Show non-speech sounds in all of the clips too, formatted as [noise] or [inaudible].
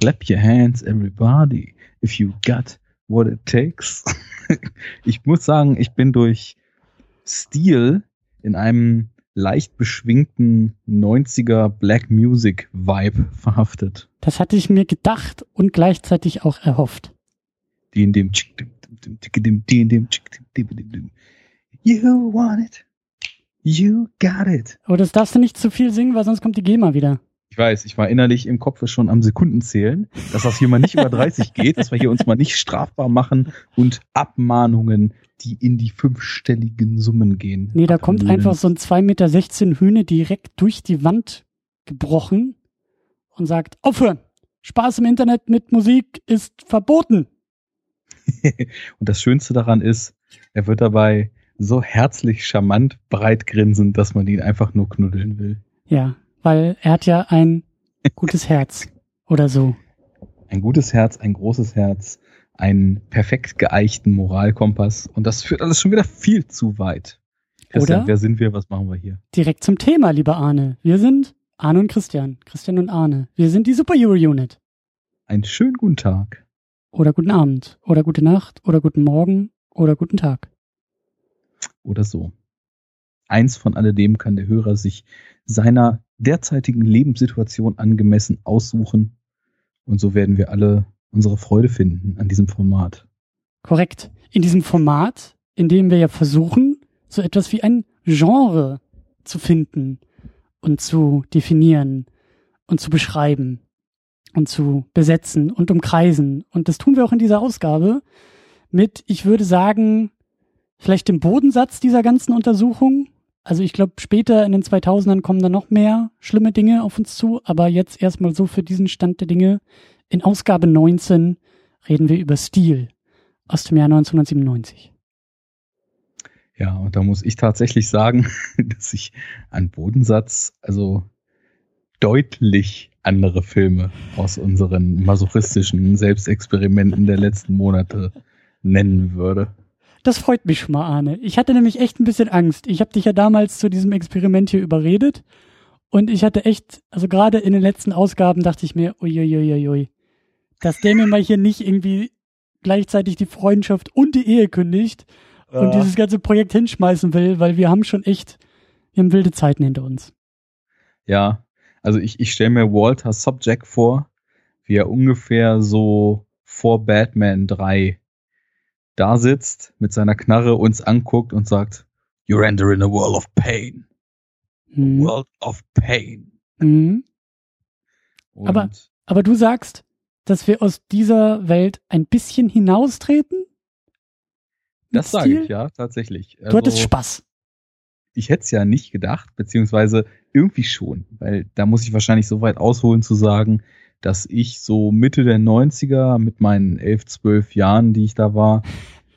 Clap your hands, everybody, if you got what it takes. [laughs] ich muss sagen, ich bin durch Stil in einem leicht beschwingten 90er Black Music Vibe verhaftet. Das hatte ich mir gedacht und gleichzeitig auch erhofft. Die in dem You want it. You got it. Aber das darfst du nicht zu viel singen, weil sonst kommt die GEMA wieder. Ich weiß, ich war innerlich im Kopf schon am Sekundenzählen, dass das hier mal nicht über 30 geht, dass wir hier uns mal nicht strafbar machen und Abmahnungen, die in die fünfstelligen Summen gehen. Nee, da kommt einfach so ein 2,16 Meter Hühne direkt durch die Wand gebrochen und sagt, aufhören! Spaß im Internet mit Musik ist verboten. [laughs] und das Schönste daran ist, er wird dabei so herzlich charmant breit grinsen, dass man ihn einfach nur knuddeln will. Ja, weil er hat ja ein gutes Herz oder so. Ein gutes Herz, ein großes Herz, einen perfekt geeichten Moralkompass und das führt alles schon wieder viel zu weit. Christian, oder? wer sind wir? Was machen wir hier? Direkt zum Thema, lieber Arne. Wir sind Arne und Christian, Christian und Arne. Wir sind die Superhero Unit. Einen schönen guten Tag. Oder guten Abend. Oder gute Nacht. Oder guten Morgen. Oder guten Tag. Oder so. Eins von alledem kann der Hörer sich seiner derzeitigen Lebenssituation angemessen aussuchen. Und so werden wir alle unsere Freude finden an diesem Format. Korrekt. In diesem Format, in dem wir ja versuchen, so etwas wie ein Genre zu finden und zu definieren und zu beschreiben und zu besetzen und umkreisen. Und das tun wir auch in dieser Ausgabe mit, ich würde sagen, vielleicht dem Bodensatz dieser ganzen Untersuchung, also ich glaube, später in den 2000ern kommen da noch mehr schlimme Dinge auf uns zu, aber jetzt erstmal so für diesen Stand der Dinge. In Ausgabe 19 reden wir über Stil aus dem Jahr 1997. Ja, und da muss ich tatsächlich sagen, [laughs] dass ich an Bodensatz, also deutlich andere Filme aus unseren masochistischen Selbstexperimenten der letzten Monate nennen würde. Das freut mich schon mal, Arne. Ich hatte nämlich echt ein bisschen Angst. Ich habe dich ja damals zu diesem Experiment hier überredet. Und ich hatte echt, also gerade in den letzten Ausgaben dachte ich mir, uiuiuiui, dass der mir mal hier nicht irgendwie gleichzeitig die Freundschaft und die Ehe kündigt ja. und dieses ganze Projekt hinschmeißen will, weil wir haben schon echt, wir haben wilde Zeiten hinter uns. Ja, also ich, ich stelle mir Walter Subject vor, wie er ungefähr so vor Batman 3 da sitzt, mit seiner Knarre uns anguckt und sagt, You're entering a world of pain. Mhm. World of pain. Mhm. Aber, aber du sagst, dass wir aus dieser Welt ein bisschen hinaustreten? Das sage ich, ja, tatsächlich. Du also, hattest Spaß. Ich hätte es ja nicht gedacht, beziehungsweise irgendwie schon, weil da muss ich wahrscheinlich so weit ausholen zu sagen, dass ich so Mitte der 90er mit meinen elf, zwölf Jahren, die ich da war,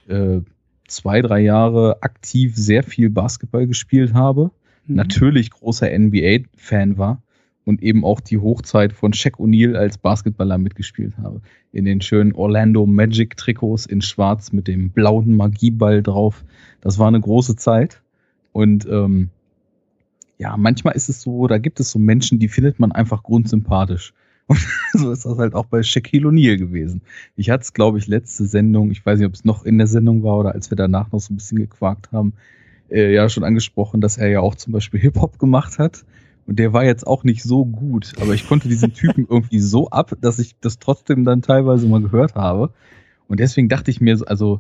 äh, zwei, drei Jahre aktiv sehr viel Basketball gespielt habe. Mhm. Natürlich großer NBA-Fan war und eben auch die Hochzeit von Shaq O'Neal als Basketballer mitgespielt habe. In den schönen Orlando Magic Trikots in schwarz mit dem blauen Magieball drauf. Das war eine große Zeit. Und ähm, ja, manchmal ist es so, da gibt es so Menschen, die findet man einfach grundsympathisch. Und [laughs] so ist das halt auch bei Shaquille O'Neal gewesen. Ich hatte es, glaube ich, letzte Sendung, ich weiß nicht, ob es noch in der Sendung war oder als wir danach noch so ein bisschen gequakt haben, äh, ja schon angesprochen, dass er ja auch zum Beispiel Hip-Hop gemacht hat. Und der war jetzt auch nicht so gut, aber ich konnte diesen Typen [laughs] irgendwie so ab, dass ich das trotzdem dann teilweise mal gehört habe. Und deswegen dachte ich mir, also,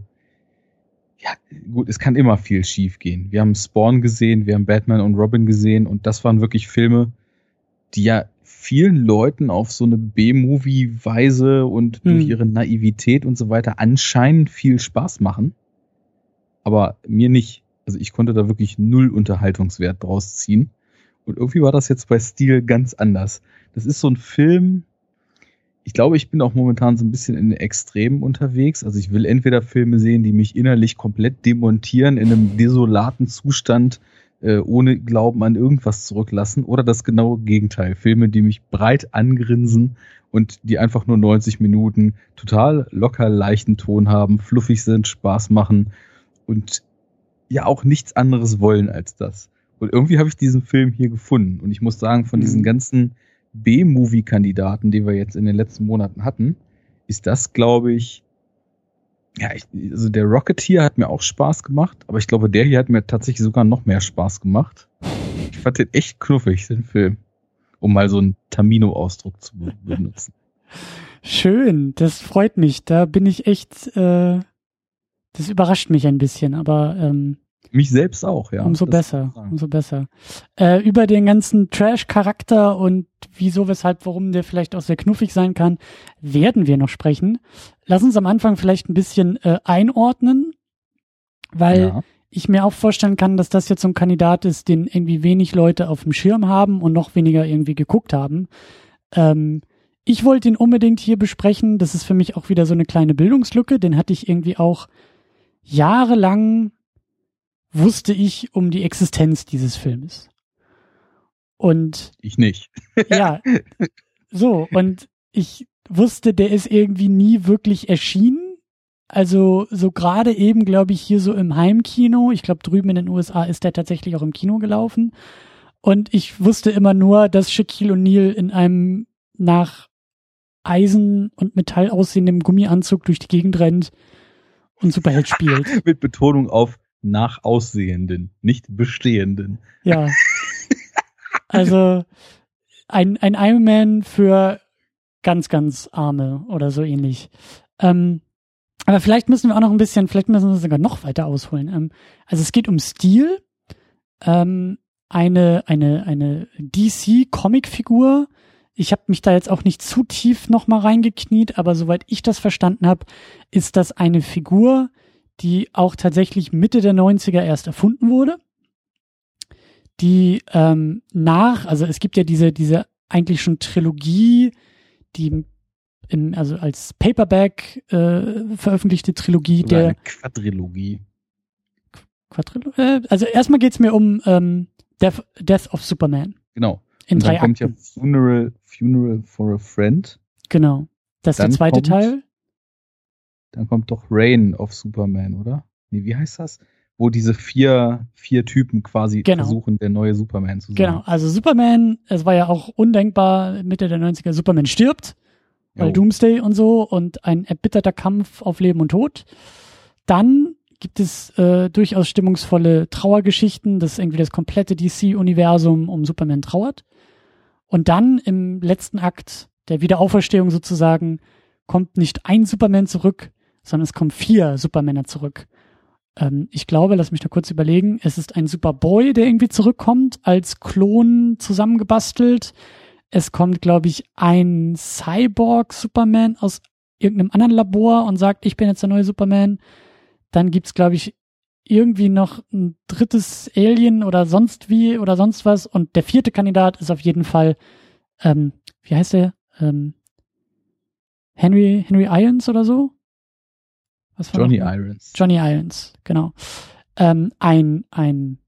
ja, gut, es kann immer viel schief gehen. Wir haben Spawn gesehen, wir haben Batman und Robin gesehen und das waren wirklich Filme, die ja vielen Leuten auf so eine B-Movie-Weise und hm. durch ihre Naivität und so weiter anscheinend viel Spaß machen. Aber mir nicht. Also ich konnte da wirklich null Unterhaltungswert draus ziehen. Und irgendwie war das jetzt bei Steel ganz anders. Das ist so ein Film, ich glaube, ich bin auch momentan so ein bisschen in den Extremen unterwegs. Also ich will entweder Filme sehen, die mich innerlich komplett demontieren, in einem desolaten Zustand, äh, ohne Glauben an irgendwas zurücklassen, oder das genaue Gegenteil. Filme, die mich breit angrinsen und die einfach nur 90 Minuten total locker leichten Ton haben, fluffig sind, Spaß machen und ja auch nichts anderes wollen als das. Und irgendwie habe ich diesen Film hier gefunden. Und ich muss sagen, von mhm. diesen ganzen B-Movie-Kandidaten, die wir jetzt in den letzten Monaten hatten, ist das, glaube ich, ja, ich, also der Rocketeer hat mir auch Spaß gemacht, aber ich glaube, der hier hat mir tatsächlich sogar noch mehr Spaß gemacht. Ich fand den echt knuffig, den Film. Um mal so einen Tamino-Ausdruck zu benutzen. [laughs] Schön, das freut mich. Da bin ich echt, äh, das überrascht mich ein bisschen, aber ähm, mich selbst auch, ja. Umso besser, umso besser. Äh, über den ganzen Trash-Charakter und wieso, weshalb, warum der vielleicht auch sehr knuffig sein kann, werden wir noch sprechen. Lass uns am Anfang vielleicht ein bisschen äh, einordnen, weil ja. ich mir auch vorstellen kann, dass das jetzt so ein Kandidat ist, den irgendwie wenig Leute auf dem Schirm haben und noch weniger irgendwie geguckt haben. Ähm, ich wollte ihn unbedingt hier besprechen. Das ist für mich auch wieder so eine kleine Bildungslücke. Den hatte ich irgendwie auch jahrelang wusste ich um die Existenz dieses Filmes. Und ich nicht. [laughs] ja, so und ich wusste, der ist irgendwie nie wirklich erschienen. Also so gerade eben, glaube ich, hier so im Heimkino. Ich glaube, drüben in den USA ist der tatsächlich auch im Kino gelaufen. Und ich wusste immer nur, dass Shaquille O'Neal in einem nach Eisen und Metall aussehenden Gummianzug durch die Gegend rennt und Superheld spielt. [laughs] Mit Betonung auf nach Aussehenden, nicht Bestehenden. Ja. [laughs] Also ein, ein Iron Man für ganz, ganz Arme oder so ähnlich. Ähm, aber vielleicht müssen wir auch noch ein bisschen, vielleicht müssen wir sogar noch weiter ausholen. Ähm, also es geht um Stil. Ähm, eine, eine, eine DC-Comic-Figur. Ich habe mich da jetzt auch nicht zu tief nochmal reingekniet, aber soweit ich das verstanden habe, ist das eine Figur, die auch tatsächlich Mitte der 90er erst erfunden wurde. Die ähm, nach, also es gibt ja diese, diese eigentlich schon Trilogie, die im, also als Paperback äh, veröffentlichte Trilogie Oder der Quadrilogie. Quadrilogie? Äh, also erstmal geht's mir um ähm, Death, Death of Superman. Genau. In Und drei dann kommt Akten. ja Funeral, Funeral for a Friend. Genau. Das ist der Dann zweite kommt- Teil. Dann kommt doch Reign of Superman, oder? Nee, wie heißt das? Wo diese vier, vier Typen quasi Genau. versuchen, der neue Superman zu sein. Genau. Also Superman, es war ja auch undenkbar, Mitte der 90er, Superman stirbt. weil Jo. Doomsday und so und ein erbitterter Kampf auf Leben und Tod. Dann gibt es äh, durchaus stimmungsvolle Trauergeschichten, dass irgendwie das komplette DC-Universum um Superman trauert. Und dann im letzten Akt der Wiederauferstehung sozusagen kommt nicht ein Superman zurück, sondern es kommen vier Supermänner zurück. Ähm, ich glaube, lass mich da kurz überlegen, es ist ein Superboy, der irgendwie zurückkommt, als Klon zusammengebastelt. Es kommt, glaube ich, ein Cyborg-Superman aus irgendeinem anderen Labor und sagt, ich bin jetzt der neue Superman. Dann gibt's, glaube ich, irgendwie noch ein drittes Alien oder sonst wie oder sonst was. Und der vierte Kandidat ist auf jeden Fall, ähm, wie heißt der? Ähm, Henry, Henry Irons oder so? Was war Johnny noch? Irons. Johnny Irons, genau. Ähm, ein, ein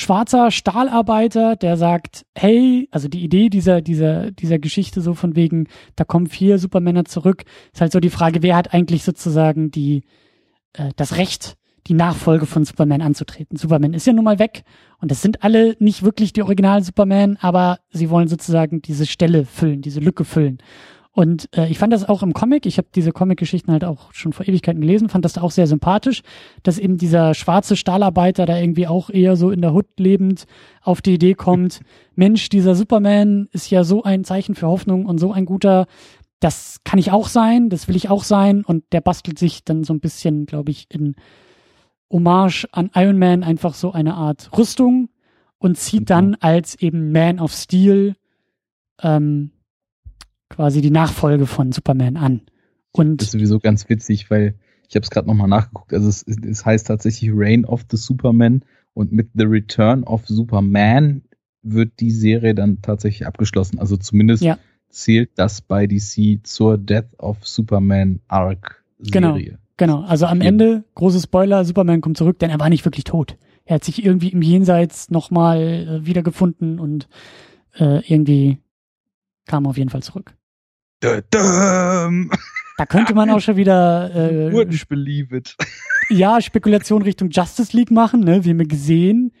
schwarzer Stahlarbeiter, der sagt, hey, also die Idee dieser, dieser, dieser Geschichte so von wegen, da kommen vier Supermänner zurück, ist halt so die Frage, wer hat eigentlich sozusagen die, äh, das Recht, die Nachfolge von Superman anzutreten. Superman ist ja nun mal weg und das sind alle nicht wirklich die originalen Superman, aber sie wollen sozusagen diese Stelle füllen, diese Lücke füllen. Und äh, ich fand das auch im Comic, ich habe diese Comic-Geschichten halt auch schon vor Ewigkeiten gelesen, fand das auch sehr sympathisch, dass eben dieser schwarze Stahlarbeiter da irgendwie auch eher so in der Hut lebend auf die Idee kommt, [laughs] Mensch, dieser Superman ist ja so ein Zeichen für Hoffnung und so ein guter, das kann ich auch sein, das will ich auch sein und der bastelt sich dann so ein bisschen, glaube ich, in Hommage an Iron Man einfach so eine Art Rüstung und zieht Mhm. dann als eben Man of Steel ähm, quasi die Nachfolge von Superman an. Und Das ist sowieso ganz witzig, weil ich habe es gerade nochmal nachgeguckt. Also es, es heißt tatsächlich Reign of the Superman und mit The Return of Superman wird die Serie dann tatsächlich abgeschlossen. Also zumindest Ja. zählt das bei DC zur Death of Superman Arc Genau. Serie. Genau, also am. Ende, große Spoiler, Superman kommt zurück, denn er war nicht wirklich tot. Er hat sich irgendwie im Jenseits nochmal äh, wiedergefunden und äh, irgendwie kam auf jeden Fall zurück. Da, da, Da könnte man auch schon wieder äh, wouldn't believe it. ja, Spekulation Richtung Justice League machen, ne? Wir haben ja gesehen,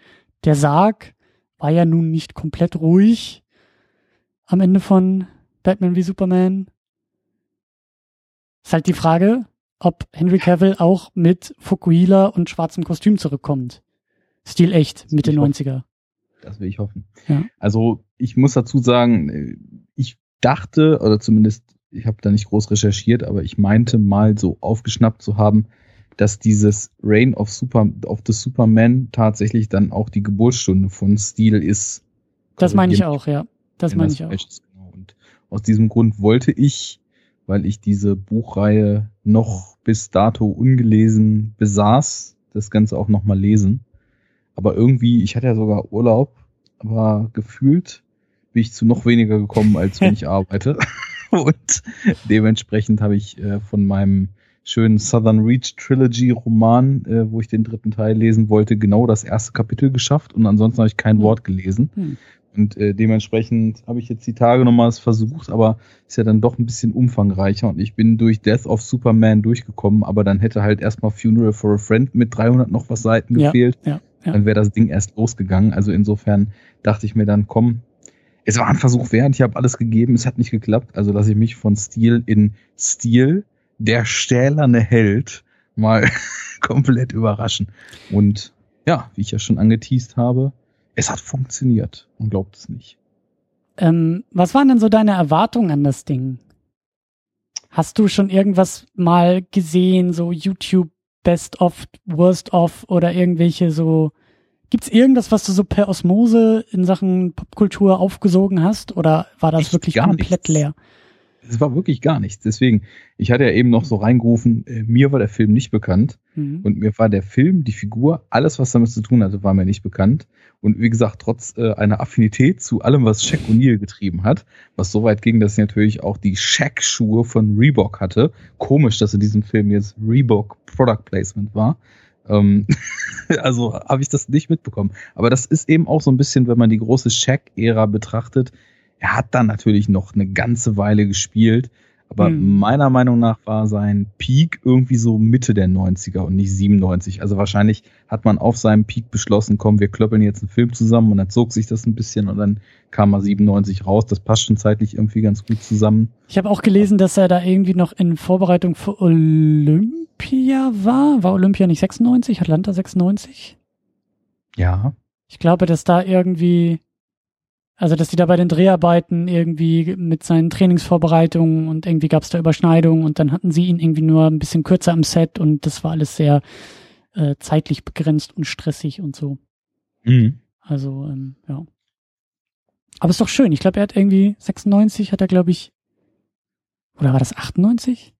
der Sarg war ja nun nicht komplett ruhig. am Ende von Batman wie Superman. Ist halt die Frage, ob Henry Cavill auch mit Fukuhila und schwarzem Kostüm zurückkommt. Stil echt, Mitte 90er. Das will ich hoffen. Ja. Also ich muss dazu sagen, ich dachte, oder zumindest, ich habe da nicht groß recherchiert, aber ich meinte mal so aufgeschnappt zu haben, dass dieses Reign of Super of the Superman tatsächlich dann auch die Geburtsstunde von Steel ist. Das meine ich auch, ja. Das meine ich auch. genau. Und aus diesem Grund wollte ich, weil ich diese Buchreihe noch bis dato ungelesen besaß, das Ganze auch nochmal lesen. Aber irgendwie, ich hatte ja sogar Urlaub, aber gefühlt bin ich zu noch weniger gekommen, als wenn ich [laughs] arbeite. Und dementsprechend habe ich äh, von meinem schönen Southern Reach Trilogy Roman, äh, wo ich den dritten Teil lesen wollte, genau das erste Kapitel geschafft und ansonsten habe ich kein Hm. Wort gelesen. Hm. Und äh, dementsprechend habe ich jetzt die Tage nochmals versucht, aber ist ja dann doch ein bisschen umfangreicher und ich bin durch Death of Superman durchgekommen, aber dann hätte halt erstmal Funeral for a Friend mit 300 noch was Seiten Ja, gefehlt. Ja, ja. Dann wäre das Ding erst losgegangen. Also insofern dachte ich mir dann, komm, es war ein Versuch wert, ich habe alles gegeben, es hat nicht geklappt. Also lasse ich mich von Stil in Stil, der stählerne Held, mal [laughs] komplett überraschen. Und ja, wie ich ja schon angeteased habe, es hat funktioniert. Man glaubt es nicht. Ähm, was waren denn so deine Erwartungen an das Ding? Hast du schon irgendwas mal gesehen, so YouTube Best of, Worst of oder irgendwelche so, gibt's irgendwas, was du so per Osmose in Sachen Popkultur aufgesogen hast oder war das Echt wirklich gar komplett nichts. leer? Es war wirklich gar nichts. Deswegen, ich hatte ja eben noch so reingerufen, äh, mir war der Film nicht bekannt. Mhm. Und mir war der Film, die Figur, alles, was damit zu tun hatte, war mir nicht bekannt. Und wie gesagt, trotz äh, einer Affinität zu allem, was Shaq O'Neal getrieben hat, was so weit ging, dass er natürlich auch die Shaq-Schuhe von Reebok hatte. Komisch, dass in diesem Film jetzt Reebok Product Placement war. Ähm, [laughs] also habe ich das nicht mitbekommen. Aber das ist eben auch so ein bisschen, wenn man die große Shaq-Ära betrachtet. Er hat dann natürlich noch eine ganze Weile gespielt. Aber Hm. meiner Meinung nach war sein Peak irgendwie so Mitte der 90er und nicht 97. Also wahrscheinlich hat man auf seinem Peak beschlossen, komm, wir klöppeln jetzt einen Film zusammen und dann zog sich das ein bisschen und dann kam er 97 raus. Das passt schon zeitlich irgendwie ganz gut zusammen. Ich habe auch gelesen, dass er da irgendwie noch in Vorbereitung für Olympia war. War Olympia nicht 96? Atlanta 96? Ja. Ich glaube, dass da irgendwie, also dass die da bei den Dreharbeiten irgendwie mit seinen Trainingsvorbereitungen und irgendwie gab es da Überschneidungen und dann hatten sie ihn irgendwie nur ein bisschen kürzer am Set und das war alles sehr äh, zeitlich begrenzt und stressig und so. Mhm. Also, ähm, ja. Aber ist doch schön. Ich glaube, er hat irgendwie 96 hat er, glaube ich, oder war das 98?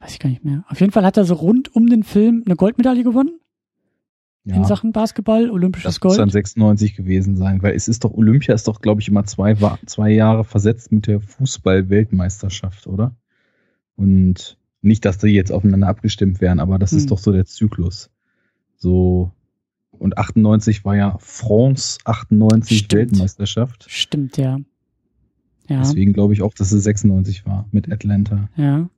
Weiß ich gar nicht mehr. Auf jeden Fall hat er so rund um den Film eine Goldmedaille gewonnen Ja. in Sachen Basketball, olympisches das muss Gold. dann 96 gewesen sein, weil es ist doch, Olympia ist doch, glaube ich, immer zwei, zwei Jahre versetzt mit der Fußball-Weltmeisterschaft, oder? Und nicht, dass die jetzt aufeinander abgestimmt wären, aber das Hm. ist doch so der Zyklus. So, und 98 war ja France 98 Stimmt. Weltmeisterschaft. Stimmt, ja. Ja, Deswegen glaube ich auch, dass es 96 war mit Atlanta. ja.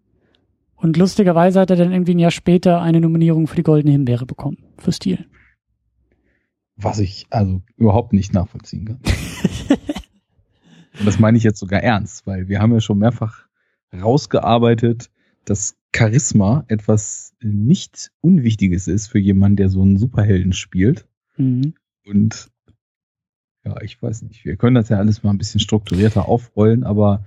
Und lustigerweise hat er dann irgendwie ein Jahr später eine Nominierung für die Goldene Himbeere bekommen. Für Stil. Was ich also überhaupt nicht nachvollziehen kann. Und das meine ich jetzt sogar ernst, weil wir haben ja schon mehrfach rausgearbeitet, dass Charisma etwas nicht Unwichtiges ist für jemanden, der so einen Superhelden spielt. Mhm. Und ja, ich weiß nicht, wir können das ja alles mal ein bisschen strukturierter aufrollen, aber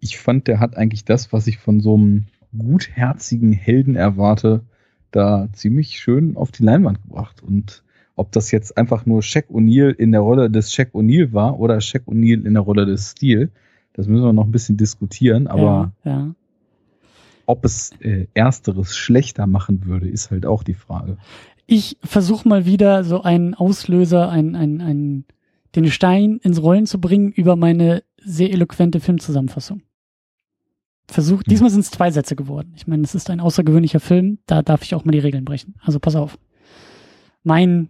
ich fand, der hat eigentlich das, was ich von so einem gutherzigen Helden erwarte, da ziemlich schön auf die Leinwand gebracht. Und ob das jetzt einfach nur Shaq O'Neal in der Rolle des Shaq O'Neal war oder Shaq O'Neal in der Rolle des Steel, das müssen wir noch ein bisschen diskutieren, aber ja, ja. ob es äh, ersteres schlechter machen würde, ist halt auch die Frage. Ich versuche mal wieder so einen Auslöser, ein, ein, ein, den Stein ins Rollen zu bringen über meine sehr eloquente Filmzusammenfassung. Versuch, Hm. diesmal sind es zwei Sätze geworden. Ich meine, es ist ein außergewöhnlicher Film, da darf ich auch mal die Regeln brechen. Also pass auf. Mein,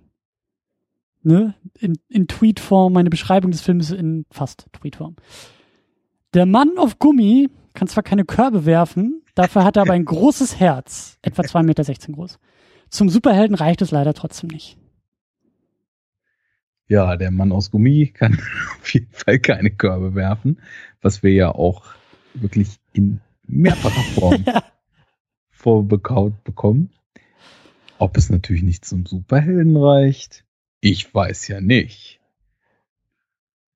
ne, in, in Tweetform, meine Beschreibung des Films in fast Tweetform. Der Mann auf Gummi kann zwar keine Körbe werfen, dafür hat er aber ein [laughs] großes Herz, etwa 2,16 Meter groß. Zum Superhelden reicht es leider trotzdem nicht. Ja, der Mann aus Gummi kann [laughs] auf jeden Fall keine Körbe werfen, was wir ja auch wirklich in mehrfacher Form [laughs] vorbekaut bekommen. Ob es natürlich nicht zum Superhelden reicht, ich weiß ja nicht.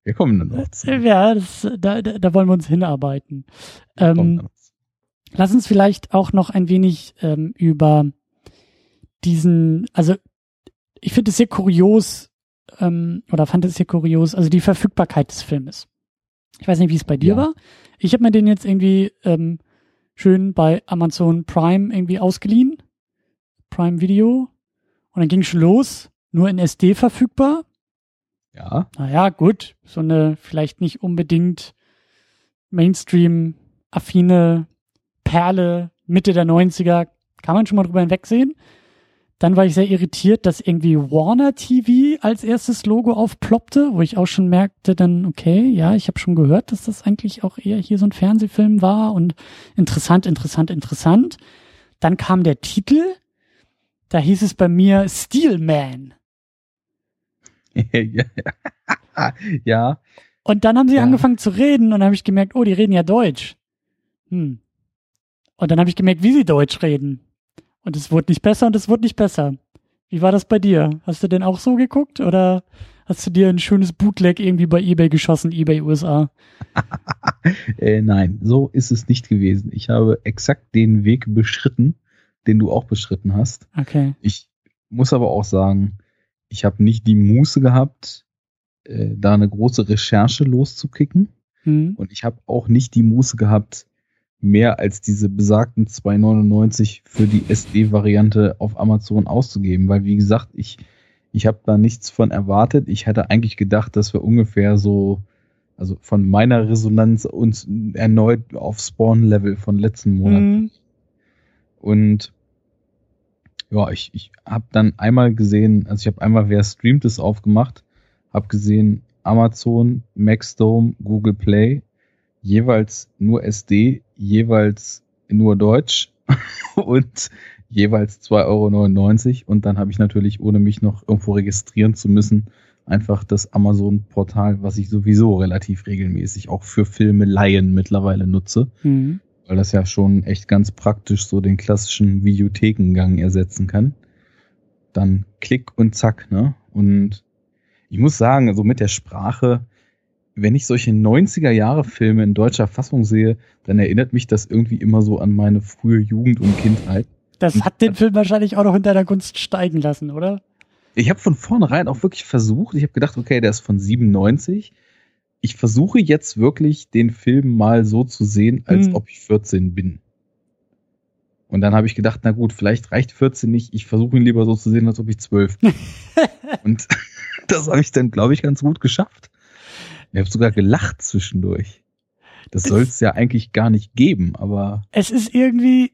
Wir kommen dann noch. Ja, das, da, da, da wollen wir uns hinarbeiten. Ähm, lass uns vielleicht auch noch ein wenig ähm, über diesen, also ich finde es sehr kurios, ähm, oder fand es sehr kurios, also die Verfügbarkeit des Filmes. Ich weiß nicht, wie es bei dir ja. war. Ich habe mir den jetzt irgendwie ähm, schön bei Amazon Prime irgendwie ausgeliehen. Prime Video. Und dann ging schon los. Nur in SD verfügbar. Ja. Naja, gut. So eine vielleicht nicht unbedingt Mainstream-affine Perle Mitte der 90er. Kann man schon mal drüber hinwegsehen. Dann war ich sehr irritiert, dass irgendwie Warner TV als erstes Logo aufploppte, wo ich auch schon merkte, dann, okay, ja, ich habe schon gehört, dass das eigentlich auch eher hier so ein Fernsehfilm war und interessant, interessant, interessant. Dann kam der Titel, da hieß es bei mir Steelman. [laughs] ja. Und dann haben sie ja. angefangen zu reden und dann habe ich gemerkt, oh, die reden ja Deutsch. Hm. Und dann habe ich gemerkt, wie sie Deutsch reden. Und es wurde nicht besser und es wurde nicht besser. Wie war das bei dir? Hast du denn auch so geguckt oder hast du dir ein schönes Bootleg irgendwie bei eBay geschossen, eBay USA? [laughs] äh, nein, so ist es nicht gewesen. Ich habe exakt den Weg beschritten, den du auch beschritten hast. Okay. Ich muss aber auch sagen, ich habe nicht die Muße gehabt, äh, da eine große Recherche loszukicken. Mhm. Und ich habe auch nicht die Muße gehabt, mehr als diese besagten 2,99 für die SD-Variante auf Amazon auszugeben, weil wie gesagt, ich, ich habe da nichts von erwartet. Ich hätte eigentlich gedacht, dass wir ungefähr so, also von meiner Resonanz uns erneut auf Spawn-Level von letzten Monat. Mhm. Und ja, ich, ich habe dann einmal gesehen, also ich habe einmal, wer streamt es aufgemacht, habe gesehen Amazon, Maxdome, Google Play, jeweils nur SD, jeweils nur Deutsch [laughs] und jeweils 2,99 Euro. Und dann habe ich natürlich, ohne mich noch irgendwo registrieren zu müssen, einfach das Amazon-Portal, was ich sowieso relativ regelmäßig auch für Filme Laien mittlerweile nutze. Mhm. Weil das ja schon echt ganz praktisch so den klassischen Videothekengang ersetzen kann. Dann Klick und Zack, ne? Und ich muss sagen, also mit der Sprache, wenn ich solche 90er Jahre Filme in deutscher Fassung sehe, dann erinnert mich das irgendwie immer so an meine frühe Jugend und Kindheit. Das hat den Film wahrscheinlich auch noch in deiner Gunst steigen lassen, oder? Ich habe von vornherein auch wirklich versucht, ich habe gedacht, okay, der ist von 97. Ich versuche jetzt wirklich den Film mal so zu sehen, als hm. ob ich 14 bin. Und dann habe ich gedacht, na gut, vielleicht reicht 14 nicht. Ich versuche ihn lieber so zu sehen, als ob ich 12 bin. [laughs] und [laughs] das habe ich dann, glaube ich, ganz gut geschafft. Ich habe sogar gelacht zwischendurch. Das soll es ja eigentlich gar nicht geben, aber. Es ist irgendwie,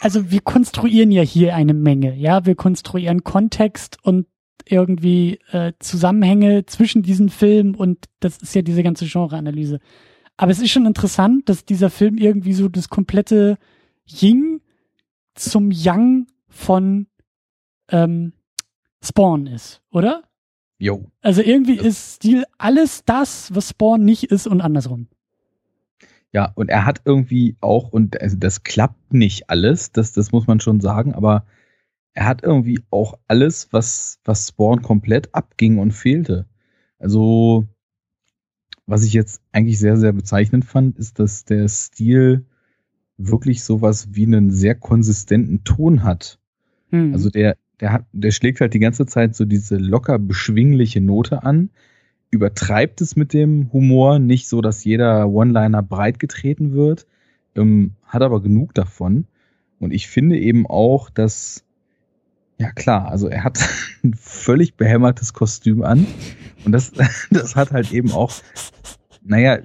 also wir konstruieren ja hier eine Menge, ja, wir konstruieren Kontext und irgendwie äh, Zusammenhänge zwischen diesen Filmen und das ist ja diese ganze Genreanalyse. Aber es ist schon interessant, dass dieser Film irgendwie so das komplette Ying zum Yang von ähm, Spawn ist, oder? Jo. Also irgendwie das ist Stil alles das, was Spawn nicht ist und andersrum. Ja, und er hat irgendwie auch, und also das klappt nicht alles, das, das muss man schon sagen, aber er hat irgendwie auch alles, was, was Spawn komplett abging und fehlte. Also, was ich jetzt eigentlich sehr, sehr bezeichnend fand, ist, dass der Stil wirklich sowas wie einen sehr konsistenten Ton hat. Hm. Also der, der hat, der schlägt halt die ganze Zeit so diese locker beschwingliche Note an, übertreibt es mit dem Humor, nicht so, dass jeder One-Liner breit getreten wird, ähm, hat aber genug davon. Und ich finde eben auch, dass, ja klar, also er hat [laughs] ein völlig behämmertes Kostüm an. Und das, [laughs] das hat halt eben auch, naja,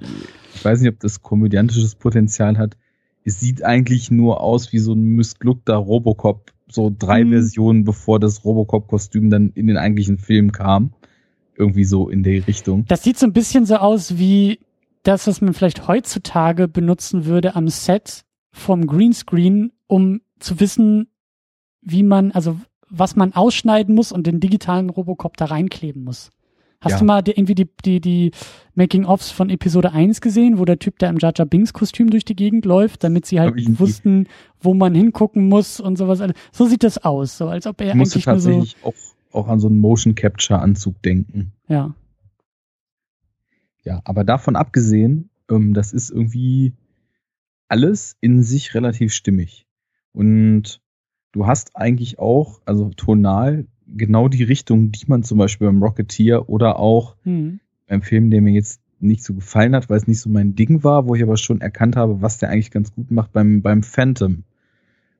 ich weiß nicht, ob das komödiantisches Potenzial hat. Es sieht eigentlich nur aus wie so ein missglückter Robocop so drei mhm. Versionen, bevor das Robocop-Kostüm dann in den eigentlichen Film kam. Irgendwie so in der Richtung. Das sieht so ein bisschen so aus wie das, was man vielleicht heutzutage benutzen würde am Set vom Greenscreen, um zu wissen, wie man, also was man ausschneiden muss und den digitalen Robocop da reinkleben muss. Hast Ja. du mal die, irgendwie die, die, die Making-ofs von Episode 1 gesehen, wo der Typ, der im Jar Jar Binks Kostüm durch die Gegend läuft, damit sie halt wussten, wo man hingucken muss und sowas. So sieht das aus, so als ob er Ich musste eigentlich nur so, tatsächlich auch, auch an so einen Motion Capture Anzug denken. ja. Ja, aber davon abgesehen, ähm, das ist irgendwie alles in sich relativ stimmig. Und du hast eigentlich auch, also tonal, genau die Richtung, die man zum Beispiel beim Rocketeer oder auch Hm. beim Film, der mir jetzt nicht so gefallen hat, weil es nicht so mein Ding war, wo ich aber schon erkannt habe, was der eigentlich ganz gut macht beim, beim Phantom.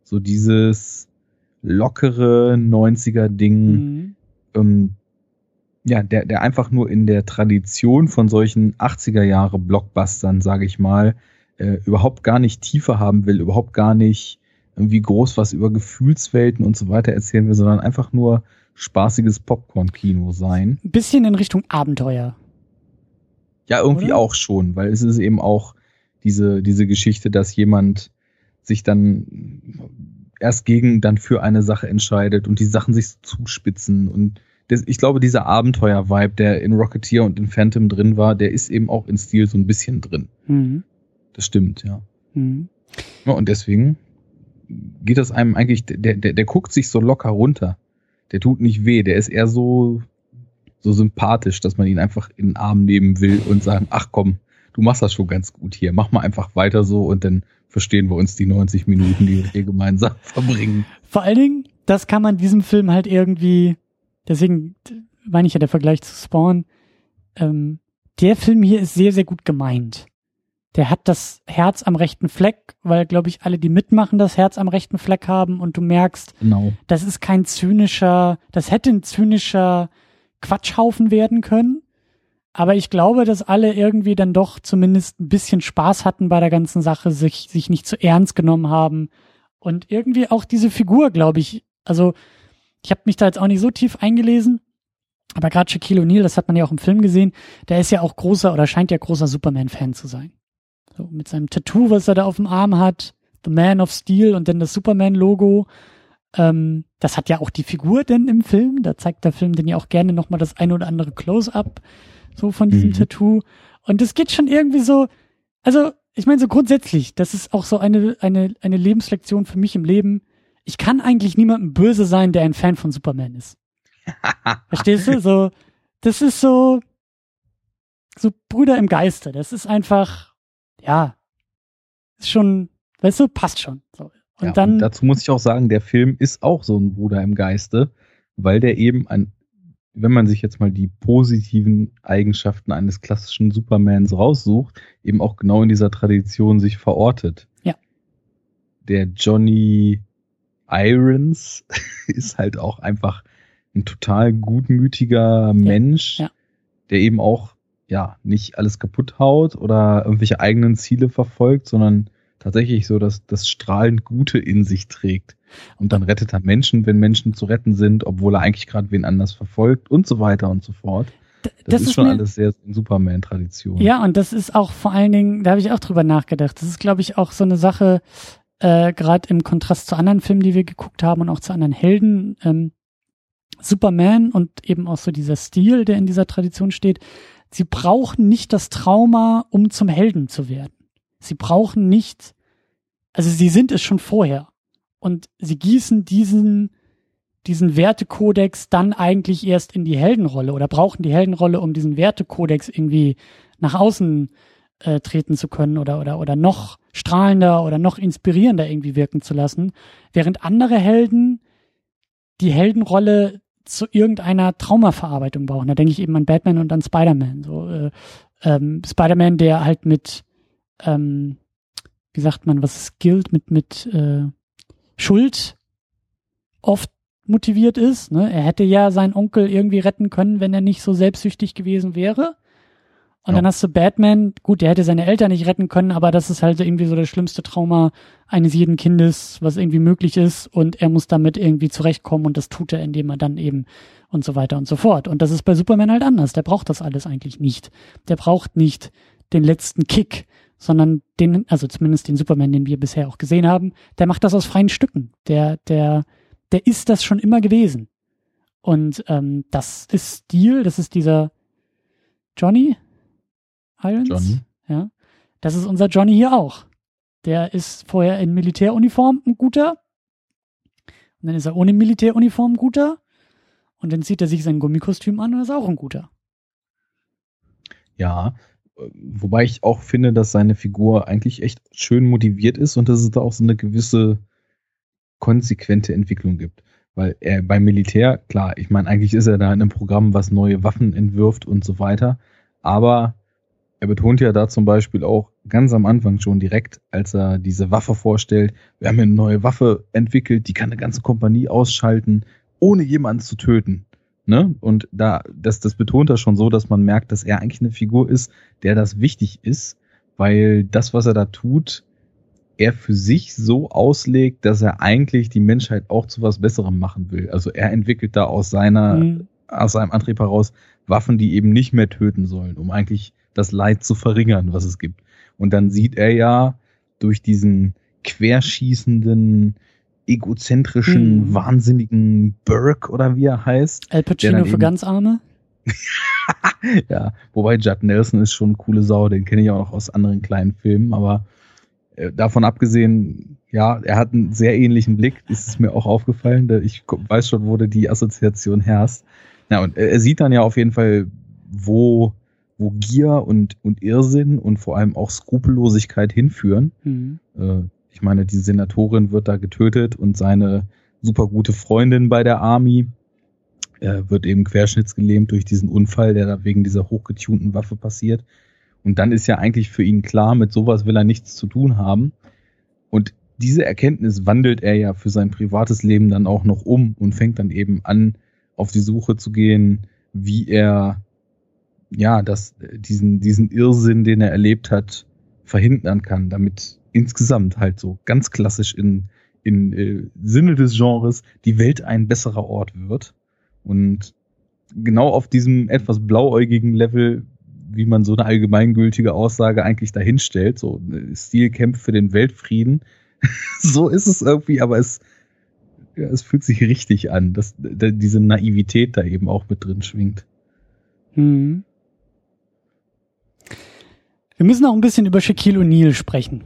So dieses lockere 90er-Ding, Hm. ähm, ja, der, der einfach nur in der Tradition von solchen 80er Jahre Blockbustern, sage ich mal, äh, überhaupt gar nicht Tiefe haben will, überhaupt gar nicht irgendwie groß was über Gefühlswelten und so weiter erzählen will, sondern einfach nur spaßiges Popcorn-Kino sein. Ein bisschen in Richtung Abenteuer. Ja, irgendwie Oder? auch schon, weil es ist eben auch diese, diese Geschichte, dass jemand sich dann erst gegen, dann für eine Sache entscheidet und die Sachen sich zuspitzen und das, ich glaube, dieser Abenteuer-Vibe, der in Rocketeer und in Phantom drin war, der ist eben auch in Stil so ein bisschen drin. Hm. Das stimmt, ja. Hm. ja und deswegen geht das einem eigentlich, der, der, der guckt sich so locker runter. Der tut nicht weh, der ist eher so, so sympathisch, dass man ihn einfach in den Arm nehmen will und sagen, ach komm, du machst das schon ganz gut hier, mach mal einfach weiter so und dann verstehen wir uns die 90 Minuten, die wir hier gemeinsam [laughs] verbringen. Vor allen Dingen, das kann man diesem Film halt irgendwie, deswegen meine ich ja der Vergleich zu Spawn, ähm, der Film hier ist sehr, sehr gut gemeint. Der hat das Herz am rechten Fleck, weil, glaube ich, alle, die mitmachen, das Herz am rechten Fleck haben und du merkst, Genau. das ist kein zynischer, das hätte ein zynischer Quatschhaufen werden können. Aber ich glaube, dass alle irgendwie dann doch zumindest ein bisschen Spaß hatten bei der ganzen Sache, sich, sich nicht zu ernst genommen haben. Und irgendwie auch diese Figur, glaube ich, also ich habe mich da jetzt auch nicht so tief eingelesen, aber gerade Shaquille O'Neal, das hat man ja auch im Film gesehen, der ist ja auch großer oder scheint ja großer Superman-Fan zu sein. So mit seinem Tattoo, was er da auf dem Arm hat, The Man of Steel und dann das Superman-Logo. Ähm, das hat ja auch die Figur denn im Film. Da zeigt der Film denn ja auch gerne nochmal das ein oder andere Close-up so von diesem Mhm. Tattoo. Und das geht schon irgendwie so, also ich meine so grundsätzlich, das ist auch so eine, eine, eine Lebenslektion für mich im Leben. Ich kann eigentlich niemandem böse sein, der ein Fan von Superman ist. [laughs] Verstehst du? So, das ist so, so Brüder im Geiste. Das ist einfach, ja, ist schon, weißt du, passt schon. So. Und ja, dann, und dazu muss ich auch sagen, der Film ist auch so ein Bruder im Geiste, weil der eben ein, wenn man sich jetzt mal die positiven Eigenschaften eines klassischen Supermans raussucht, eben auch genau in dieser Tradition sich verortet. Ja. Der Johnny Irons [laughs] ist halt auch einfach ein total gutmütiger Mensch, ja. der eben auch ja nicht alles kaputt haut oder irgendwelche eigenen Ziele verfolgt, sondern tatsächlich so das, das strahlend Gute in sich trägt. Und dann rettet er Menschen, wenn Menschen zu retten sind, obwohl er eigentlich gerade wen anders verfolgt und so weiter und so fort. d- Das, ist, schon mir- alles sehr Superman-Tradition. Ja, und das ist auch vor allen Dingen, da habe ich auch drüber nachgedacht. Das ist, glaube ich, auch so eine Sache, äh, gerade im Kontrast zu anderen Filmen, die wir geguckt haben und auch zu anderen Helden. Ähm, Superman und eben auch so dieser Stil, der in dieser Tradition steht. Sie brauchen nicht das Trauma, um zum Helden zu werden. Sie brauchen nicht, also sie sind es schon vorher. Und sie gießen diesen, diesen Wertekodex dann eigentlich erst in die Heldenrolle oder brauchen die Heldenrolle, um diesen Wertekodex irgendwie nach außen äh, treten zu können oder, oder, oder noch strahlender oder noch inspirierender irgendwie wirken zu lassen. Während andere Helden die Heldenrolle zu irgendeiner Traumaverarbeitung brauchen. Da denke ich eben an Batman und an Spider-Man. So, äh, ähm, Spider-Man, der halt mit, ähm, wie sagt man, was es gilt, mit, mit äh, Schuld oft motiviert ist. Ne? Er hätte ja seinen Onkel irgendwie retten können, wenn er nicht so selbstsüchtig gewesen wäre. Und Ja. dann hast du Batman, gut, der hätte seine Eltern nicht retten können, aber das ist halt irgendwie so das schlimmste Trauma eines jeden Kindes, was irgendwie möglich ist. Und er muss damit irgendwie zurechtkommen und das tut er, indem er dann eben und so weiter und so fort. Und das ist bei Superman halt anders. Der braucht das alles eigentlich nicht. Der braucht nicht den letzten Kick, sondern den, also zumindest den Superman, den wir bisher auch gesehen haben, der macht das aus freien Stücken. Der, der, der ist das schon immer gewesen. Und ähm, das ist Stil, das ist dieser Johnny Irons. Johnny. Ja. Das ist unser Johnny hier auch. Der ist vorher in Militäruniform ein guter. Und dann ist er ohne Militäruniform ein guter. Und dann zieht er sich sein Gummikostüm an und ist auch ein guter. Ja, wobei ich auch finde, dass seine Figur eigentlich echt schön motiviert ist und dass es da auch so eine gewisse konsequente Entwicklung gibt. Weil er beim Militär, klar, ich meine, eigentlich ist er da in einem Programm, was neue Waffen entwirft und so weiter. Aber er betont ja da zum Beispiel auch ganz am Anfang schon direkt, als er diese Waffe vorstellt, wir haben eine neue Waffe entwickelt, die kann eine ganze Kompanie ausschalten, ohne jemanden zu töten. Ne? Und da, das, das betont er schon so, dass man merkt, dass er eigentlich eine Figur ist, der das wichtig ist, weil das, was er da tut, er für sich so auslegt, dass er eigentlich die Menschheit auch zu was Besserem machen will. Also er entwickelt da aus seiner, mhm. aus seinem Antrieb heraus Waffen, die eben nicht mehr töten sollen, um eigentlich das Leid zu verringern, was es gibt. Und dann sieht er ja durch diesen querschießenden, egozentrischen, mhm. wahnsinnigen Burke oder wie er heißt. Al Pacino für ganz Arme. [laughs] ja, wobei Judd Nelson ist schon eine coole Sau, den kenne ich auch noch aus anderen kleinen Filmen, aber äh, davon abgesehen, ja, er hat einen sehr ähnlichen Blick, ist es mir auch aufgefallen, ich weiß schon, wo die Assoziation herrscht. Ja, und er sieht dann ja auf jeden Fall, wo wo Gier und, und Irrsinn und vor allem auch Skrupellosigkeit hinführen. Mhm. Äh, ich meine, die Senatorin wird da getötet und seine super gute Freundin bei der Army äh, wird eben querschnittsgelähmt durch diesen Unfall, der da wegen dieser hochgetunten Waffe passiert. Und dann ist ja eigentlich für ihn klar, mit sowas will er nichts zu tun haben. Und diese Erkenntnis wandelt er ja für sein privates Leben dann auch noch um und fängt dann eben an, auf die Suche zu gehen, wie er ja, dass äh, diesen, diesen Irrsinn, den er erlebt hat, verhindern kann, damit insgesamt halt so ganz klassisch in, in äh, Sinne des Genres die Welt ein besserer Ort wird. Und genau auf diesem etwas blauäugigen Level, wie man so eine allgemeingültige Aussage eigentlich dahinstellt, so äh, Stil kämpft für den Weltfrieden. [laughs] so ist es irgendwie, aber es, ja, es fühlt sich richtig an, dass diese Naivität da eben auch mit drin schwingt. Mhm. Wir müssen auch ein bisschen über Shaquille O'Neal sprechen.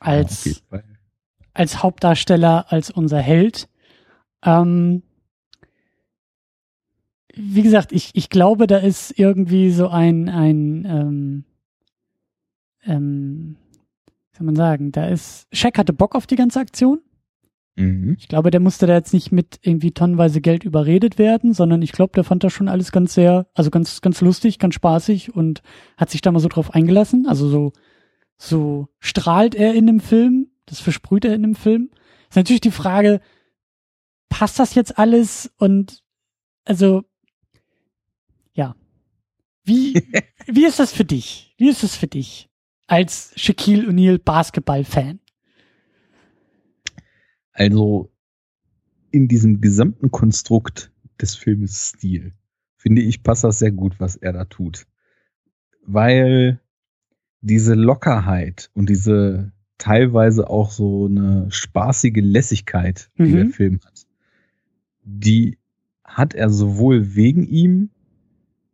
Als, ja, als Hauptdarsteller, als unser Held. Ähm, wie gesagt, ich, ich glaube, da ist irgendwie so ein, ein ähm, ähm, wie soll man sagen, da ist, Shaq hatte Bock auf die ganze Aktion. Mhm. Ich glaube, der musste da jetzt nicht mit irgendwie tonnenweise Geld überredet werden, sondern ich glaube, der fand das schon alles ganz sehr, also ganz, ganz lustig, ganz spaßig und hat sich da mal so drauf eingelassen. Also so, so strahlt er in dem Film, das versprüht er in dem Film. Ist natürlich die Frage, passt das jetzt alles und also, ja. Wie, [laughs] wie ist das für dich? Wie ist das für dich als Shaquille O'Neal Basketball-Fan? Also in diesem gesamten Konstrukt des Filmes Stil, finde ich, passt das sehr gut, was er da tut. Weil diese Lockerheit und diese teilweise auch so eine spaßige Lässigkeit, die mhm. der Film hat, die hat er sowohl wegen ihm,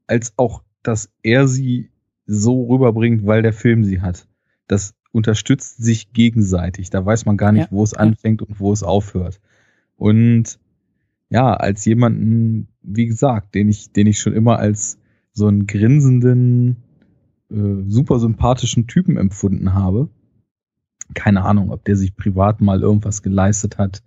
als auch, dass er sie so rüberbringt, weil der Film sie hat. Das unterstützt sich gegenseitig. Da weiß man gar nicht, ja. wo es anfängt und wo es aufhört. Und ja, als jemanden, wie gesagt, den ich, den ich schon immer als so einen grinsenden, äh, super sympathischen Typen empfunden habe. Keine Ahnung, ob der sich privat mal irgendwas geleistet hat,